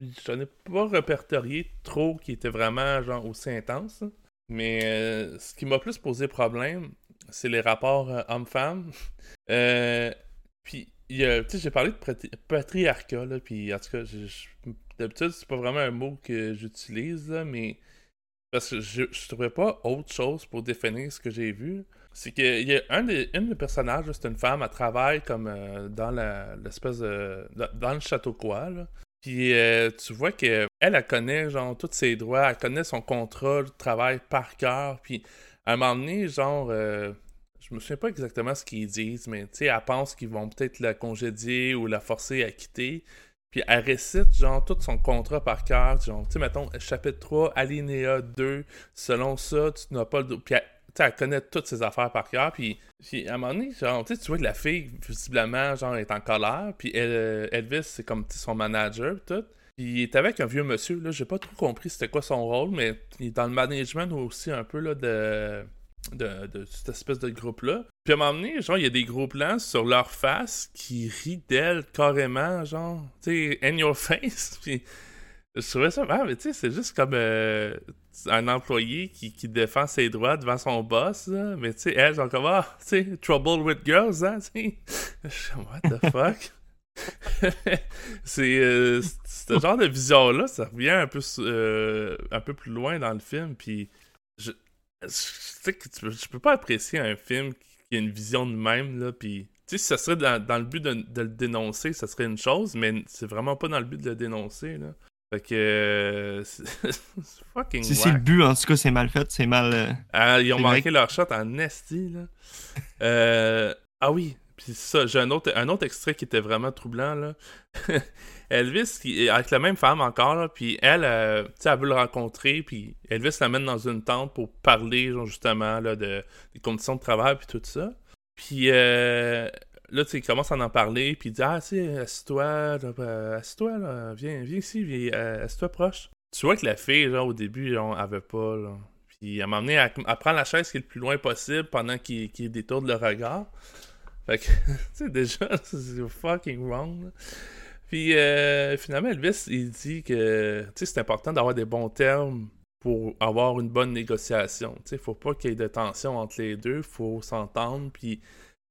C'est- J'en ai pas répertorié trop qui était vraiment genre aussi intense. Mais euh, ce qui m'a plus posé problème, c'est les rapports euh, homme-femme. <laughs> Euh, puis, tu sais, j'ai parlé de patri- patriarcat, là, puis en tout cas, je- je- d'habitude, c'est pas vraiment un mot que j'utilise, mais parce que je, je trouvais pas autre chose pour définir ce que j'ai vu. C'est qu'il y a un des, des personnages, c'est une femme, elle travaille comme dans l'espèce de. dans le château quoi, là. Puis euh, tu vois que elle, connaît genre tous ses droits, elle connaît son contrat de travail par cœur. Puis à un moment donné, genre, euh, je me souviens pas exactement ce qu'ils disent, mais tu sais, elle pense qu'ils vont peut-être la congédier ou la forcer à quitter. Puis elle récite, genre, tout son contrat par cœur. Genre, tu sais, mettons, chapitre 3, alinéa 2, selon ça, tu n'as pas le droit. Puis elle, elle connaît toutes ses affaires par cœur. Puis, à un moment donné, genre, tu vois que la fille, visiblement, genre, est en colère. Puis euh, Elvis, c'est comme son manager, tout. Puis il est avec un vieux monsieur, là, j'ai pas trop compris c'était quoi son rôle, mais il est dans le management aussi un peu, là, de de, de cette espèce de groupe-là. Puis à un moment donné, genre, il y a des gros plans sur leur face qui rient d'elle carrément, genre, tu sais, in your <laughs> face. Je trouvais ça, ah, mais tu sais, c'est juste comme euh, un employé qui, qui défend ses droits devant son boss, là. mais tu sais, elle, genre, comme, ah, tu sais, trouble with girls, hein, tu sais. <laughs> Je suis comme, what the <laughs> fuck? <laughs> c'est euh, ce genre de vision-là, ça revient un peu, euh, un peu plus loin dans le film, puis je, je sais que tu peux, je peux pas apprécier un film qui a une vision de même, là, puis... Tu sais, si ça serait dans, dans le but de, de le dénoncer, ça serait une chose, mais c'est vraiment pas dans le but de le dénoncer, là. Fait que... euh, <laughs> c'est fucking Si c'est le but, en tout cas, c'est mal fait, c'est mal. euh, Ah, ils ont manqué vrai. leur shot en esti, là. <laughs> Euh, ah oui, puis ça, j'ai un autre, un autre extrait qui était vraiment troublant, là. <laughs> Elvis, qui est avec la même femme encore, là, puis elle, euh, tu sais, elle veut le rencontrer, puis Elvis l'amène dans une tente pour parler, genre, justement, là, de, des conditions de travail, puis tout ça. Puis euh, là, tu sais, il commence à en parler, puis il dit Ah, sais, assis-toi, euh, assis-toi, là, viens, viens ici, viens, euh, assis-toi proche. Tu vois que la fille, genre, au début, genre, elle veut pas, là. Puis à elle, elle prend la chaise qui est le plus loin possible pendant qu'il qu'il détourne le regard. Fait que, <laughs> tu sais, déjà, <laughs> c'est fucking wrong. là. Puis euh, finalement, Elvis, il dit que tu sais, c'est important d'avoir des bons termes pour avoir une bonne négociation. Tu sais, faut pas qu'il y ait de tension entre les deux, faut s'entendre. Puis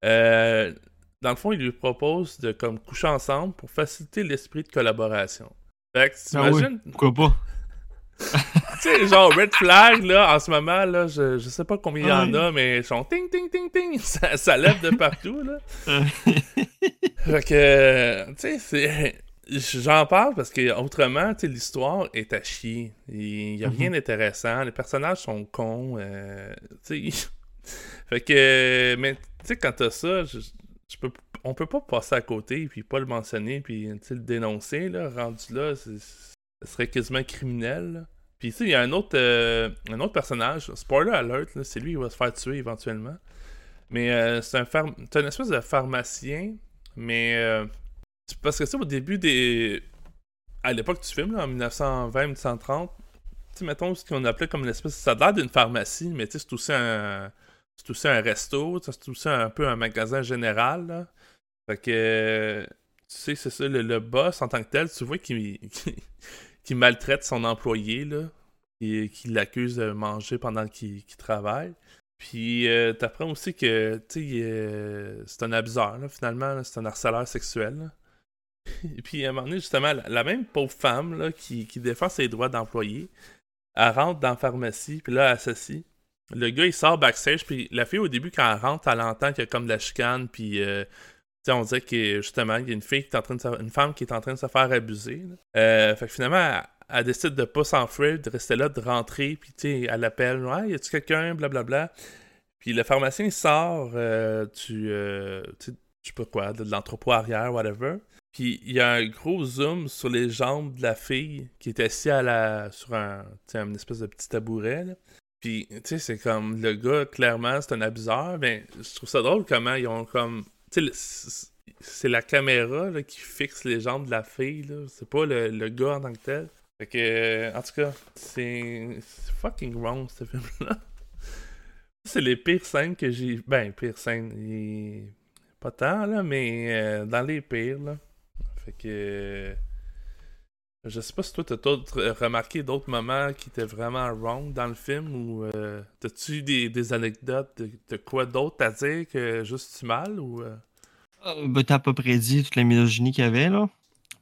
euh, dans le fond, il lui propose de comme coucher ensemble pour faciliter l'esprit de collaboration. Fait que Ah oui, t'imagines, pourquoi pas? <laughs> tu sais, genre Red Flag, là, en ce moment, là, je, je sais pas combien il y en Ouais. a, mais ils sont ting, ting, ting, ting, <laughs> ça, ça lève de partout, là. Euh, Fait que, tu sais, c'est... J'en parle parce que autrement, tu sais, l'histoire est à chier. Il y a rien Mhm. d'intéressant. Les personnages sont cons. euh, tu sais. <laughs> fait que, mais tu sais, quand t'as ça, je, on peut pas passer à côté puis pas le mentionner puis le dénoncer là. Rendu là, ce serait quasiment criminel. Puis tu il y a un autre, euh, un autre personnage. Spoiler alert, c'est lui qui va se faire tuer éventuellement. Mais euh, c'est un espèce de pharmacien, mais euh, parce que ça, au début des. À l'époque du film, là, en 1920-1930, tu sais, mettons ce qu'on appelait comme une espèce. Ça a l'air d'une pharmacie, mais c'est aussi un. C'est aussi un resto, c'est aussi un peu un magasin général. Fait que. euh, Tu sais, c'est ça, le, le boss en tant que tel, tu vois qu'il qu'il- <laughs> qu'il maltraite son employé, là. Qui, qui l'accuse de manger pendant qu'il qu'il travaille. Puis euh, t'apprends aussi que, tu sais, est- c'est un abuseur, finalement, c'est un harceleur sexuel. Et <laughs> puis à un moment donné, justement, la, la même pauvre femme là, qui, qui défend ses droits d'employé, elle rentre dans la pharmacie, puis là, elle s'assit. Le gars, il sort backstage, puis la fille, au début, quand elle rentre, elle entend qu'il y a comme de la chicane, puis euh, on dirait que justement, il y a une fille qui est en train de se- une femme qui est en train de se faire abuser. Euh, fait que finalement, elle, décide de pas s'enfuir, de rester là, de rentrer, puis tu sais, elle appelle, ouais, y a-tu quelqu'un, blablabla. Puis le pharmacien il sort euh, du, euh, tu sais, pas quoi, de l'entrepôt arrière, whatever. Puis il y a un gros zoom sur les jambes de la fille qui est assise à la, sur un, une espèce de petit tabouret. Puis, tu sais, c'est comme le gars, clairement, c'est un abuseur. Mais je trouve ça drôle comment ils ont comme. Tu sais, c'est- la caméra là, qui fixe les jambes de la fille. là. C'est pas le, le gars en tant que tel. Fait que, euh, en tout cas, c'est fucking wrong ce film-là. C'est les pires scènes que j'ai. Ben, pires scènes. Pas tant, là, mais euh, dans les pires, là. Fait que. Je sais pas si toi, t'as euh, remarqué d'autres moments qui étaient vraiment wrong dans le film ou euh, t'as-tu des, des anecdotes de, de quoi d'autre à dire que juste du mal ou. euh? Euh, ben, t'as à peu près dit toute la misogynie qu'il y avait, là.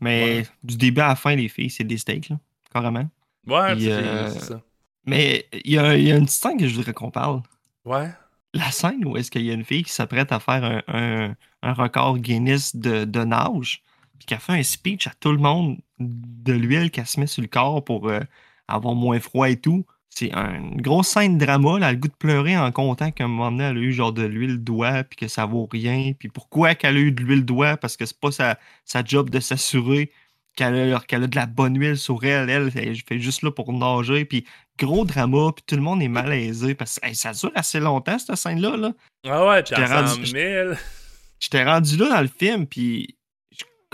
Mais Ouais. du début à la fin, les filles, c'est des steaks, là. Carrément. Ouais, c'est euh, c'est ça. Mais il y, a il y a une petite scène que je voudrais qu'on parle. Ouais. La scène où est-ce qu'il y a une fille qui s'apprête à faire un, un- un record Guinness de, de nage, puis qu'elle fait un speech à tout le monde de l'huile qu'elle se met sur le corps pour euh, avoir moins froid et tout. C'est un- une grosse scène de drama. Là, elle a le goût de pleurer en comptant qu'à un moment donné, elle a eu genre de l'huile d'oie, puis que ça vaut rien. Puis pourquoi qu'elle a eu de l'huile d'oie? Parce que c'est pas sa, sa job de s'assurer qu'elle a, a de la bonne huile sur elle. Elle, elle fait juste là pour nager. Puis gros drama, puis tout le monde est malaisé. Parce que hey, ça dure assez longtemps, cette scène-là. Là. Ah ouais, puis elle rendu-. J'étais rendu là dans le film, puis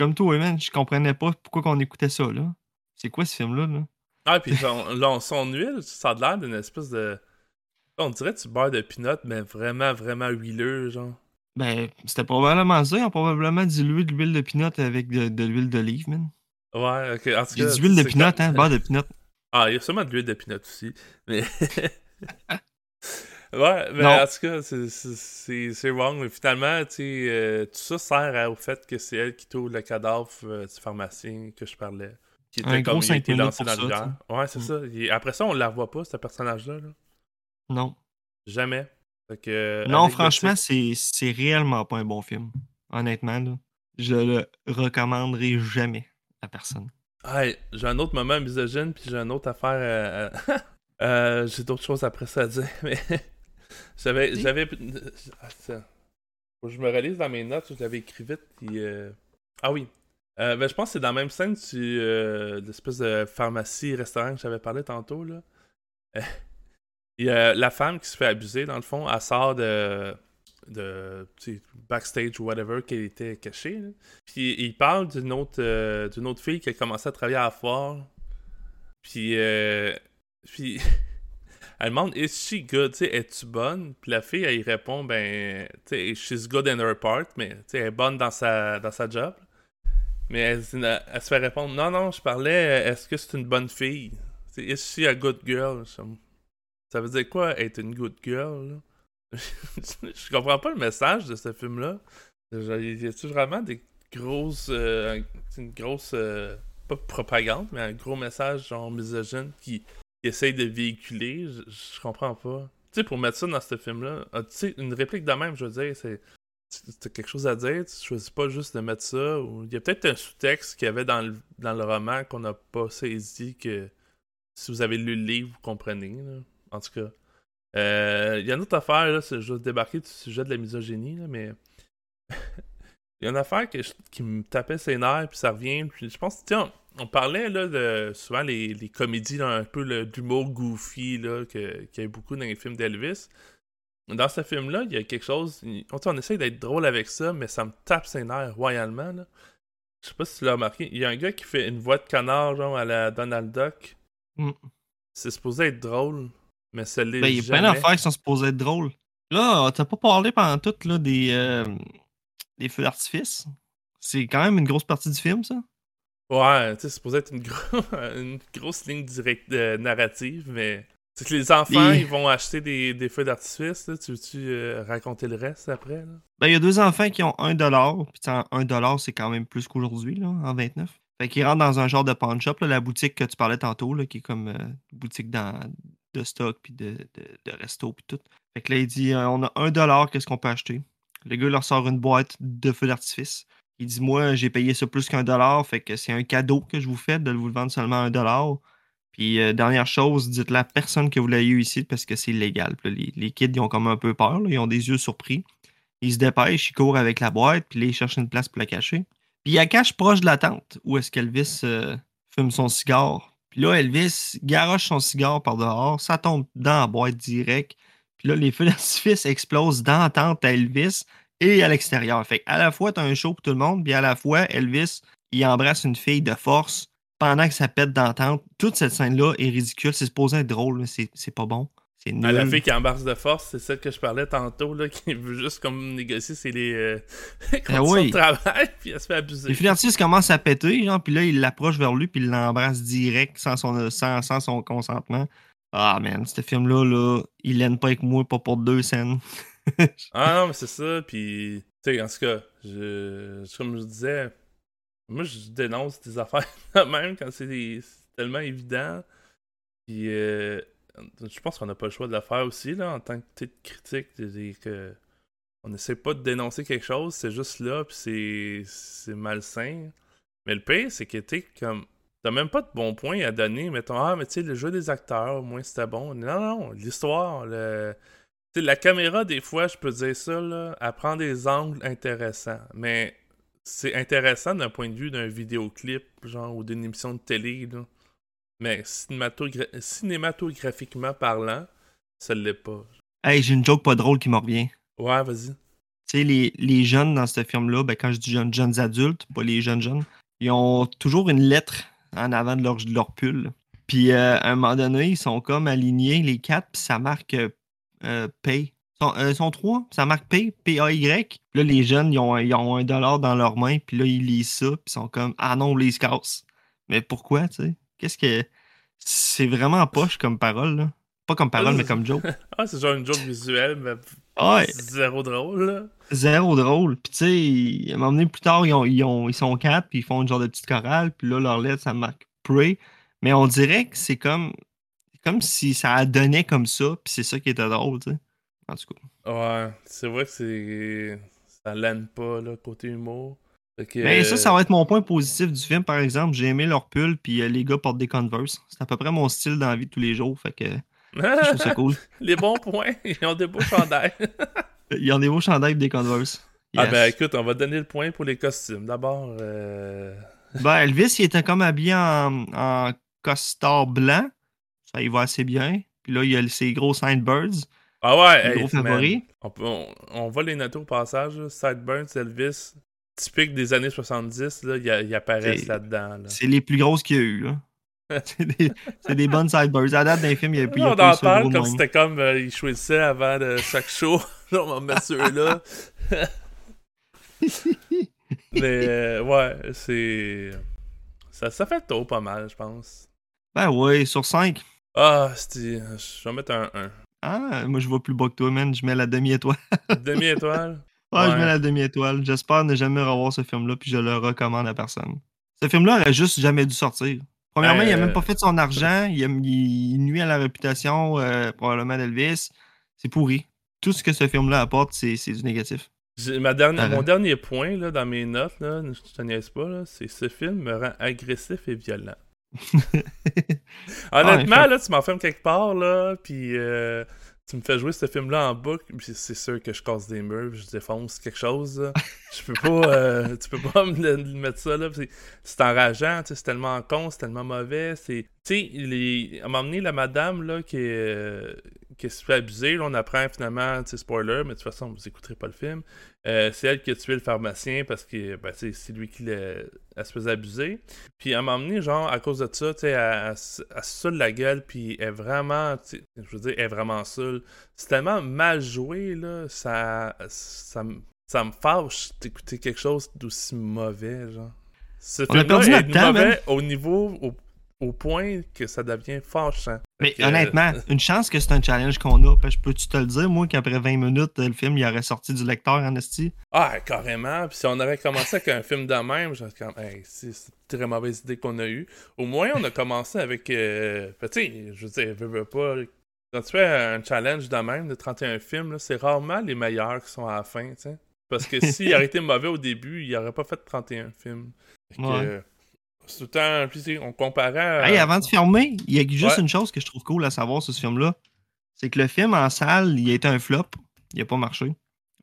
comme toi, man, je comprenais pas pourquoi qu'on écoutait ça. là. C'est quoi ce film-là? Là? Ah, puis son, là, son huile, ça a l'air d'une espèce de. On dirait du beurre de pinot, mais vraiment, vraiment huileux, genre. Ben, c'était probablement ça. Ils ont probablement dilué de l'huile de pinot avec de, de l'huile d'olive, man. Ouais, ok. En tout cas, dit huile de pinot, hein, beurre de pinot. Ah, il y a sûrement de l'huile de pinot aussi. Mais. <laughs> <laughs> ouais, mais Non. en tout cas, c'est- c'est- c'est c'est wrong. Mais finalement, tu sais, euh, tout ça sert au fait que c'est elle qui trouve le cadavre euh, du pharmacien que je parlais. Qui était Un comme gros il a été lancé dans le. Ouais, c'est Mm. ça. Après ça, on la voit pas, ce personnage-là. là. Non. Jamais. Fait que, Non, anecdotique. franchement, c'est c'est réellement pas un bon film. Honnêtement, là. Je le recommanderai jamais à personne. Hey, j'ai un autre moment misogyne, puis j'ai une autre affaire. euh, <laughs> euh, euh, j'ai d'autres choses après ça à dire, <laughs> mais j'avais. J'avais ah. Faut que je me relise dans mes notes, je l'avais écrit vite, puis. euh, Ah oui. Euh, ben, je pense que c'est dans la même scène du, euh, de l'espèce de pharmacie-restaurant que j'avais parlé tantôt. Là. <laughs> Il y a la femme qui se fait abuser, dans le fond, elle sort de, de tu backstage ou whatever qu'elle était cachée. là. Puis il parle d'une autre, euh, d'une autre fille qui a commencé à travailler à la foire. Puis, euh, puis <laughs> elle demande Is she good? Es-tu bonne? Puis la fille, elle y répond Ben, she's good in her part, mais elle est bonne dans sa, dans sa job. Mais elle, se fait répondre Non, non, je parlais, est-ce que c'est une bonne fille? Tu sais, Is she a good girl? Ça veut dire quoi être une good girl? <laughs> Je comprends pas le message de ce film-là. Y a-tu vraiment des grosses. Euh, une grosse. Euh, pas propagande, mais un gros message genre misogyne qui, essaye de véhiculer? Je, comprends pas. Tu sais, pour mettre ça dans ce film-là, ah, tu sais, une réplique de même, je veux dire, c'est. T'as quelque chose à dire, tu choisis pas juste de mettre ça. Il y a peut-être un sous-texte qu'il y avait dans le, dans le roman qu'on n'a pas saisi que si vous avez lu le livre, vous comprenez. En tout cas. Euh, il y a une autre affaire, là, je vais débarquer du sujet de la misogynie, là, mais <laughs> il y a une affaire qui me tapait ses nerfs, puis ça revient. Puis je pense, tiens, on parlait là, de souvent les, les comédies, un peu d'humour goofy là, qu'il y a beaucoup dans les films d'Elvis. Dans ce film-là, il y a quelque chose. On, on essaye d'être drôle avec ça, mais ça me tape ses nerfs royalement. Là. Je sais pas si tu l'as remarqué. Il y a un gars qui fait une voix de canard genre à la Donald Duck. Mm. C'est supposé être drôle, mais ça l'est ben, Il y a plein d'affaires qui sont supposées être drôles. Là, t'as pas parlé pendant tout là, des, euh, des feux d'artifice? C'est quand même une grosse partie du film, ça? Ouais, tu sais, c'est supposé être une, <laughs> une grosse ligne euh, narrative, mais. C'est que les enfants, ils vont acheter des, des feux d'artifice. Tu veux-tu euh, raconter le reste après? Là? Ben, il y a deux enfants qui ont un dollar. Puis, un dollar, c'est quand même plus qu'aujourd'hui, là, en 29. Fait qu'ils rentrent dans un genre de pawn shop, là, la boutique que tu parlais tantôt, là, qui est comme une boutique dans, de stock, puis de, de, de resto, puis tout. Fait que là, il dit on a un dollar, qu'est-ce qu'on peut acheter? Le gars leur sort une boîte de feux d'artifice. Il dit Moi, j'ai payé ça plus qu'un dollar, fait que c'est un cadeau que je vous fais de vous le vendre seulement un dollar. Puis, euh, dernière chose, dites-le à personne que vous l'avez eu ici parce que c'est illégal. les, kids, ils ont comme un peu peur, ils ont des yeux surpris. Ils se dépêchent, ils courent avec la boîte, puis là, ils cherchent une place pour la cacher. Puis, il la cache proche de la tente où est-ce qu'Elvis euh, fume son cigare. Puis là, Elvis garoche son cigare par dehors, ça tombe dans la boîte direct. Puis là, les <laughs> feux d'artifice explosent dans la tente à Elvis et à l'extérieur. Fait à la fois, tu as un show pour tout le monde, puis à la fois, Elvis, il embrasse une fille de force pendant que ça pète dans la tente. Toute cette scène-là est ridicule. C'est supposé être drôle, mais c'est pas bon. C'est ah, la fille qui embrasse de force, c'est celle que je parlais tantôt, là, qui veut juste comme négocier c'est les euh, <laughs> conditions ah de travail, <laughs> puis elle se fait abuser. Les feux commence à péter, genre, puis là, il l'approche vers lui, puis il l'embrasse direct sans son, sans, sans son consentement. Ah, man, ce film-là, là, il l'aime pas avec moi, pas pour deux scènes. <laughs> <laughs> ah non, mais c'est ça, puis, tu sais, en tout cas, je, comme je disais, moi, je dénonce des affaires <laughs> même quand c'est tellement évident. Puis, euh, je pense qu'on n'a pas le choix de le faire aussi, là, en tant que critique, que on n'essaie pas de dénoncer quelque chose, c'est juste là, puis c'est malsain. Mais le pire, c'est que, tu comme T'as même pas de bons points à donner. Mettons, ah, mais tu sais, le jeu des acteurs, au moins c'était bon. Non, non, l'histoire, le... la caméra, des fois, je peux dire ça, là, elle prend des angles intéressants. Mais c'est intéressant d'un point de vue d'un vidéoclip, genre, ou d'une émission de télé, là. Mais cinématographiquement parlant, ça l'est pas. Hey, j'ai une joke pas drôle qui me revient. Ouais, vas-y. Tu sais, les, les, jeunes dans ce film-là, ben, quand je dis jeunes, jeunes adultes, pas les jeunes jeunes, ils ont toujours une lettre en avant de leur, leur pull. Puis euh, à un moment donné, ils sont comme alignés, les quatre, puis ça marque euh, Pay. Ils sont, trois, ça marque Pay, P-A-Y. Là, les jeunes, ils ont, ils ont, un dollar dans leurs mains, puis là, ils lisent ça, puis ils sont comme Ah non, on les casse. Mais pourquoi, tu sais? Qu'est-ce que. C'est vraiment poche comme parole, là. Pas comme parole, mais comme joke. <laughs> ah, c'est genre une joke visuelle, mais ouais. zéro drôle, là. Zéro drôle. Puis, tu sais, à un moment donné, plus tard, ils, ont, ils, ont, ils sont quatre, puis ils font une genre de petite chorale, puis là, leur lettre, ça marque Pray. Mais on dirait que c'est comme, comme si ça a donné comme ça, puis c'est ça qui était drôle, tu sais. En tout cas. Ouais, c'est vrai que c'est. Ça l'aime pas, là, côté humour. Mais ça, ça va être mon point positif du film, par exemple. J'ai aimé leur pull, puis euh, les gars portent des Converse. C'est à peu près mon style dans la vie de tous les jours, fait que. je trouve ça cool. <laughs> les bons points, <laughs> ils ont des beaux chandails. <laughs> ils ont des beaux chandails et des Converse. Ah ben écoute, on va donner le point pour les costumes. D'abord. Euh... Ben, Elvis, il était comme habillé en, en costard blanc. Ça y va assez bien. Puis là, il y a ses gros Sidebirds. Ah ouais, gros favoris. On, on, va les noter au passage. Sidebirds, Elvis, typique des années 70, là, ils, apparaissent là-dedans. C'est les plus grosses qu'il y a eu. Là. <laughs> c'est des, des bonnes sideburns. À date d'un film, il y a, y a on en parle de comme c'était comme euh, ils choisissaient avant de chaque show. <laughs> On va mettre ceux-là. <laughs> Mais euh, ouais, c'est. Ça, ça fait tour pas mal, je pense. Ben ouais, sur 5. Ah, c'était. Je vais mettre un 1. Ah, moi je vois plus bas que toi, man. Je mets la demi-étoile. <laughs> Demi-étoile? Ouais, je mets la demi-étoile. J'espère ne jamais revoir ce film-là, puis je le recommande à personne. Ce film-là aurait juste jamais dû sortir. Premièrement, il a même euh, pas fait son argent. Il, a- il nuit à la réputation, euh, probablement, d'Elvis. C'est pourri. Tout ce que ce film-là apporte, c'est c'est du négatif. Ma dernière, mon dernier point là, dans mes notes, là, je te niaise pas, là, c'est ce film me rend agressif et violent. <laughs> Honnêtement, Ah, là, tu m'enfermes quelque part, là, puis euh, tu me fais jouer ce film-là en boucle, puis c'est sûr que je casse des murs, je défonce quelque chose. <laughs> Je peux pas, euh, tu peux pas <laughs> me mettre ça, là. C'est enrageant, c'est tellement con, c'est tellement mauvais. C'est, tu sais, les- à un moment donné, la madame, là, qui est, euh, qui se fait abuser, là, on apprend finalement, tu spoiler, mais de toute façon, vous écouterez pas le film. Euh, c'est elle qui a tué le pharmacien parce que ben, c'est lui qui l'a elle se faisait abuser. Puis à un moment donné, genre, à cause de ça, tu sais, elle, elle, se- saoule la gueule, puis elle est vraiment, je veux dire, elle est vraiment saoule. C'est tellement mal joué, là, ça, ça, me- ça me fâche d'écouter quelque chose d'aussi mauvais, genre. Ce On a film-là perdu est notre temps, mauvais au niveau, au, au point que ça devient fâchant. Mais que, honnêtement, <laughs> une chance que c'est un challenge qu'on a. Parce que peux-tu te le dire, moi, qu'après 20 minutes, le film, il aurait sorti du lecteur en esti? Ah, carrément. Puis si on avait commencé avec un film de même, j'aurais comme, hey, c'est une très mauvaise idée qu'on a eue. Au moins, on a commencé avec. Euh... fait, tu sais, je veux dire, veux, veux pas. Quand tu fais un challenge de même de 31 films, c'est rarement les meilleurs qui sont à la fin, tu sais. Parce que s'il aurait été mauvais au début, il aurait pas fait 31 films. Que, Ouais. euh, tout le temps. Puis, comparait. à- Hey, avant de fermer, il y a juste Ouais. une chose que je trouve cool à savoir sur ce film-là. C'est que le film en salle, il a été un flop. Il a pas marché.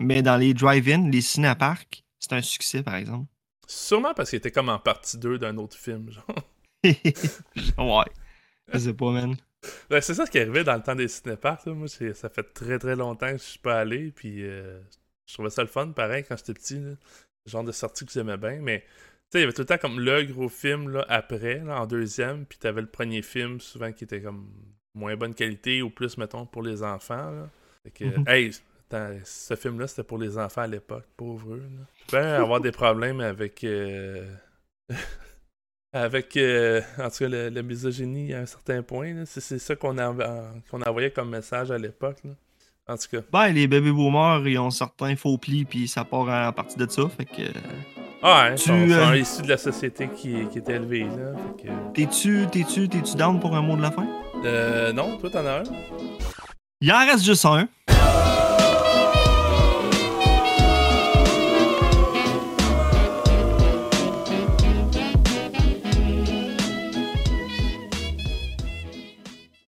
Mais dans les drive-in, les cinéparks, c'est un succès, par exemple. Sûrement parce qu'il était comme en partie 2 d'un autre film, genre. <laughs> ouais. Je sais pas, man. Ben, c'est ça ce qui arrivait dans le temps des cinéparks. là. Moi, c'est- ça fait très très longtemps que je suis pas allé. Puis euh, je trouvais ça le fun, pareil, quand j'étais petit. là. Le genre de sortie que j'aimais bien. Mais sais, il y avait tout le temps comme le gros film là, après, là, en deuxième. Puis t'avais le premier film, souvent qui était comme moins bonne qualité ou plus, mettons, pour les enfants. Là. Fait que, Mhm. hey, ce film-là, c'était pour les enfants à l'époque, pauvres eux. Là. Tu peux avoir des problèmes avec. euh, <laughs> avec, euh, en tout cas, le- la misogynie à un certain point. C'est ça qu'on qu'on envoyait comme message à l'époque. En tout cas. Ben, les bébés boomers, ils ont certains faux plis, puis ça part en partie de ça. Fait que. Ah, hein, Tu, sont, sont euh, issus de la société qui, qui est élevée. Là. Que, T'es-tu, t'es-tu, t'es-tu down pour un mot de la fin? euh, non, toi, t'en as un? Il en reste juste un.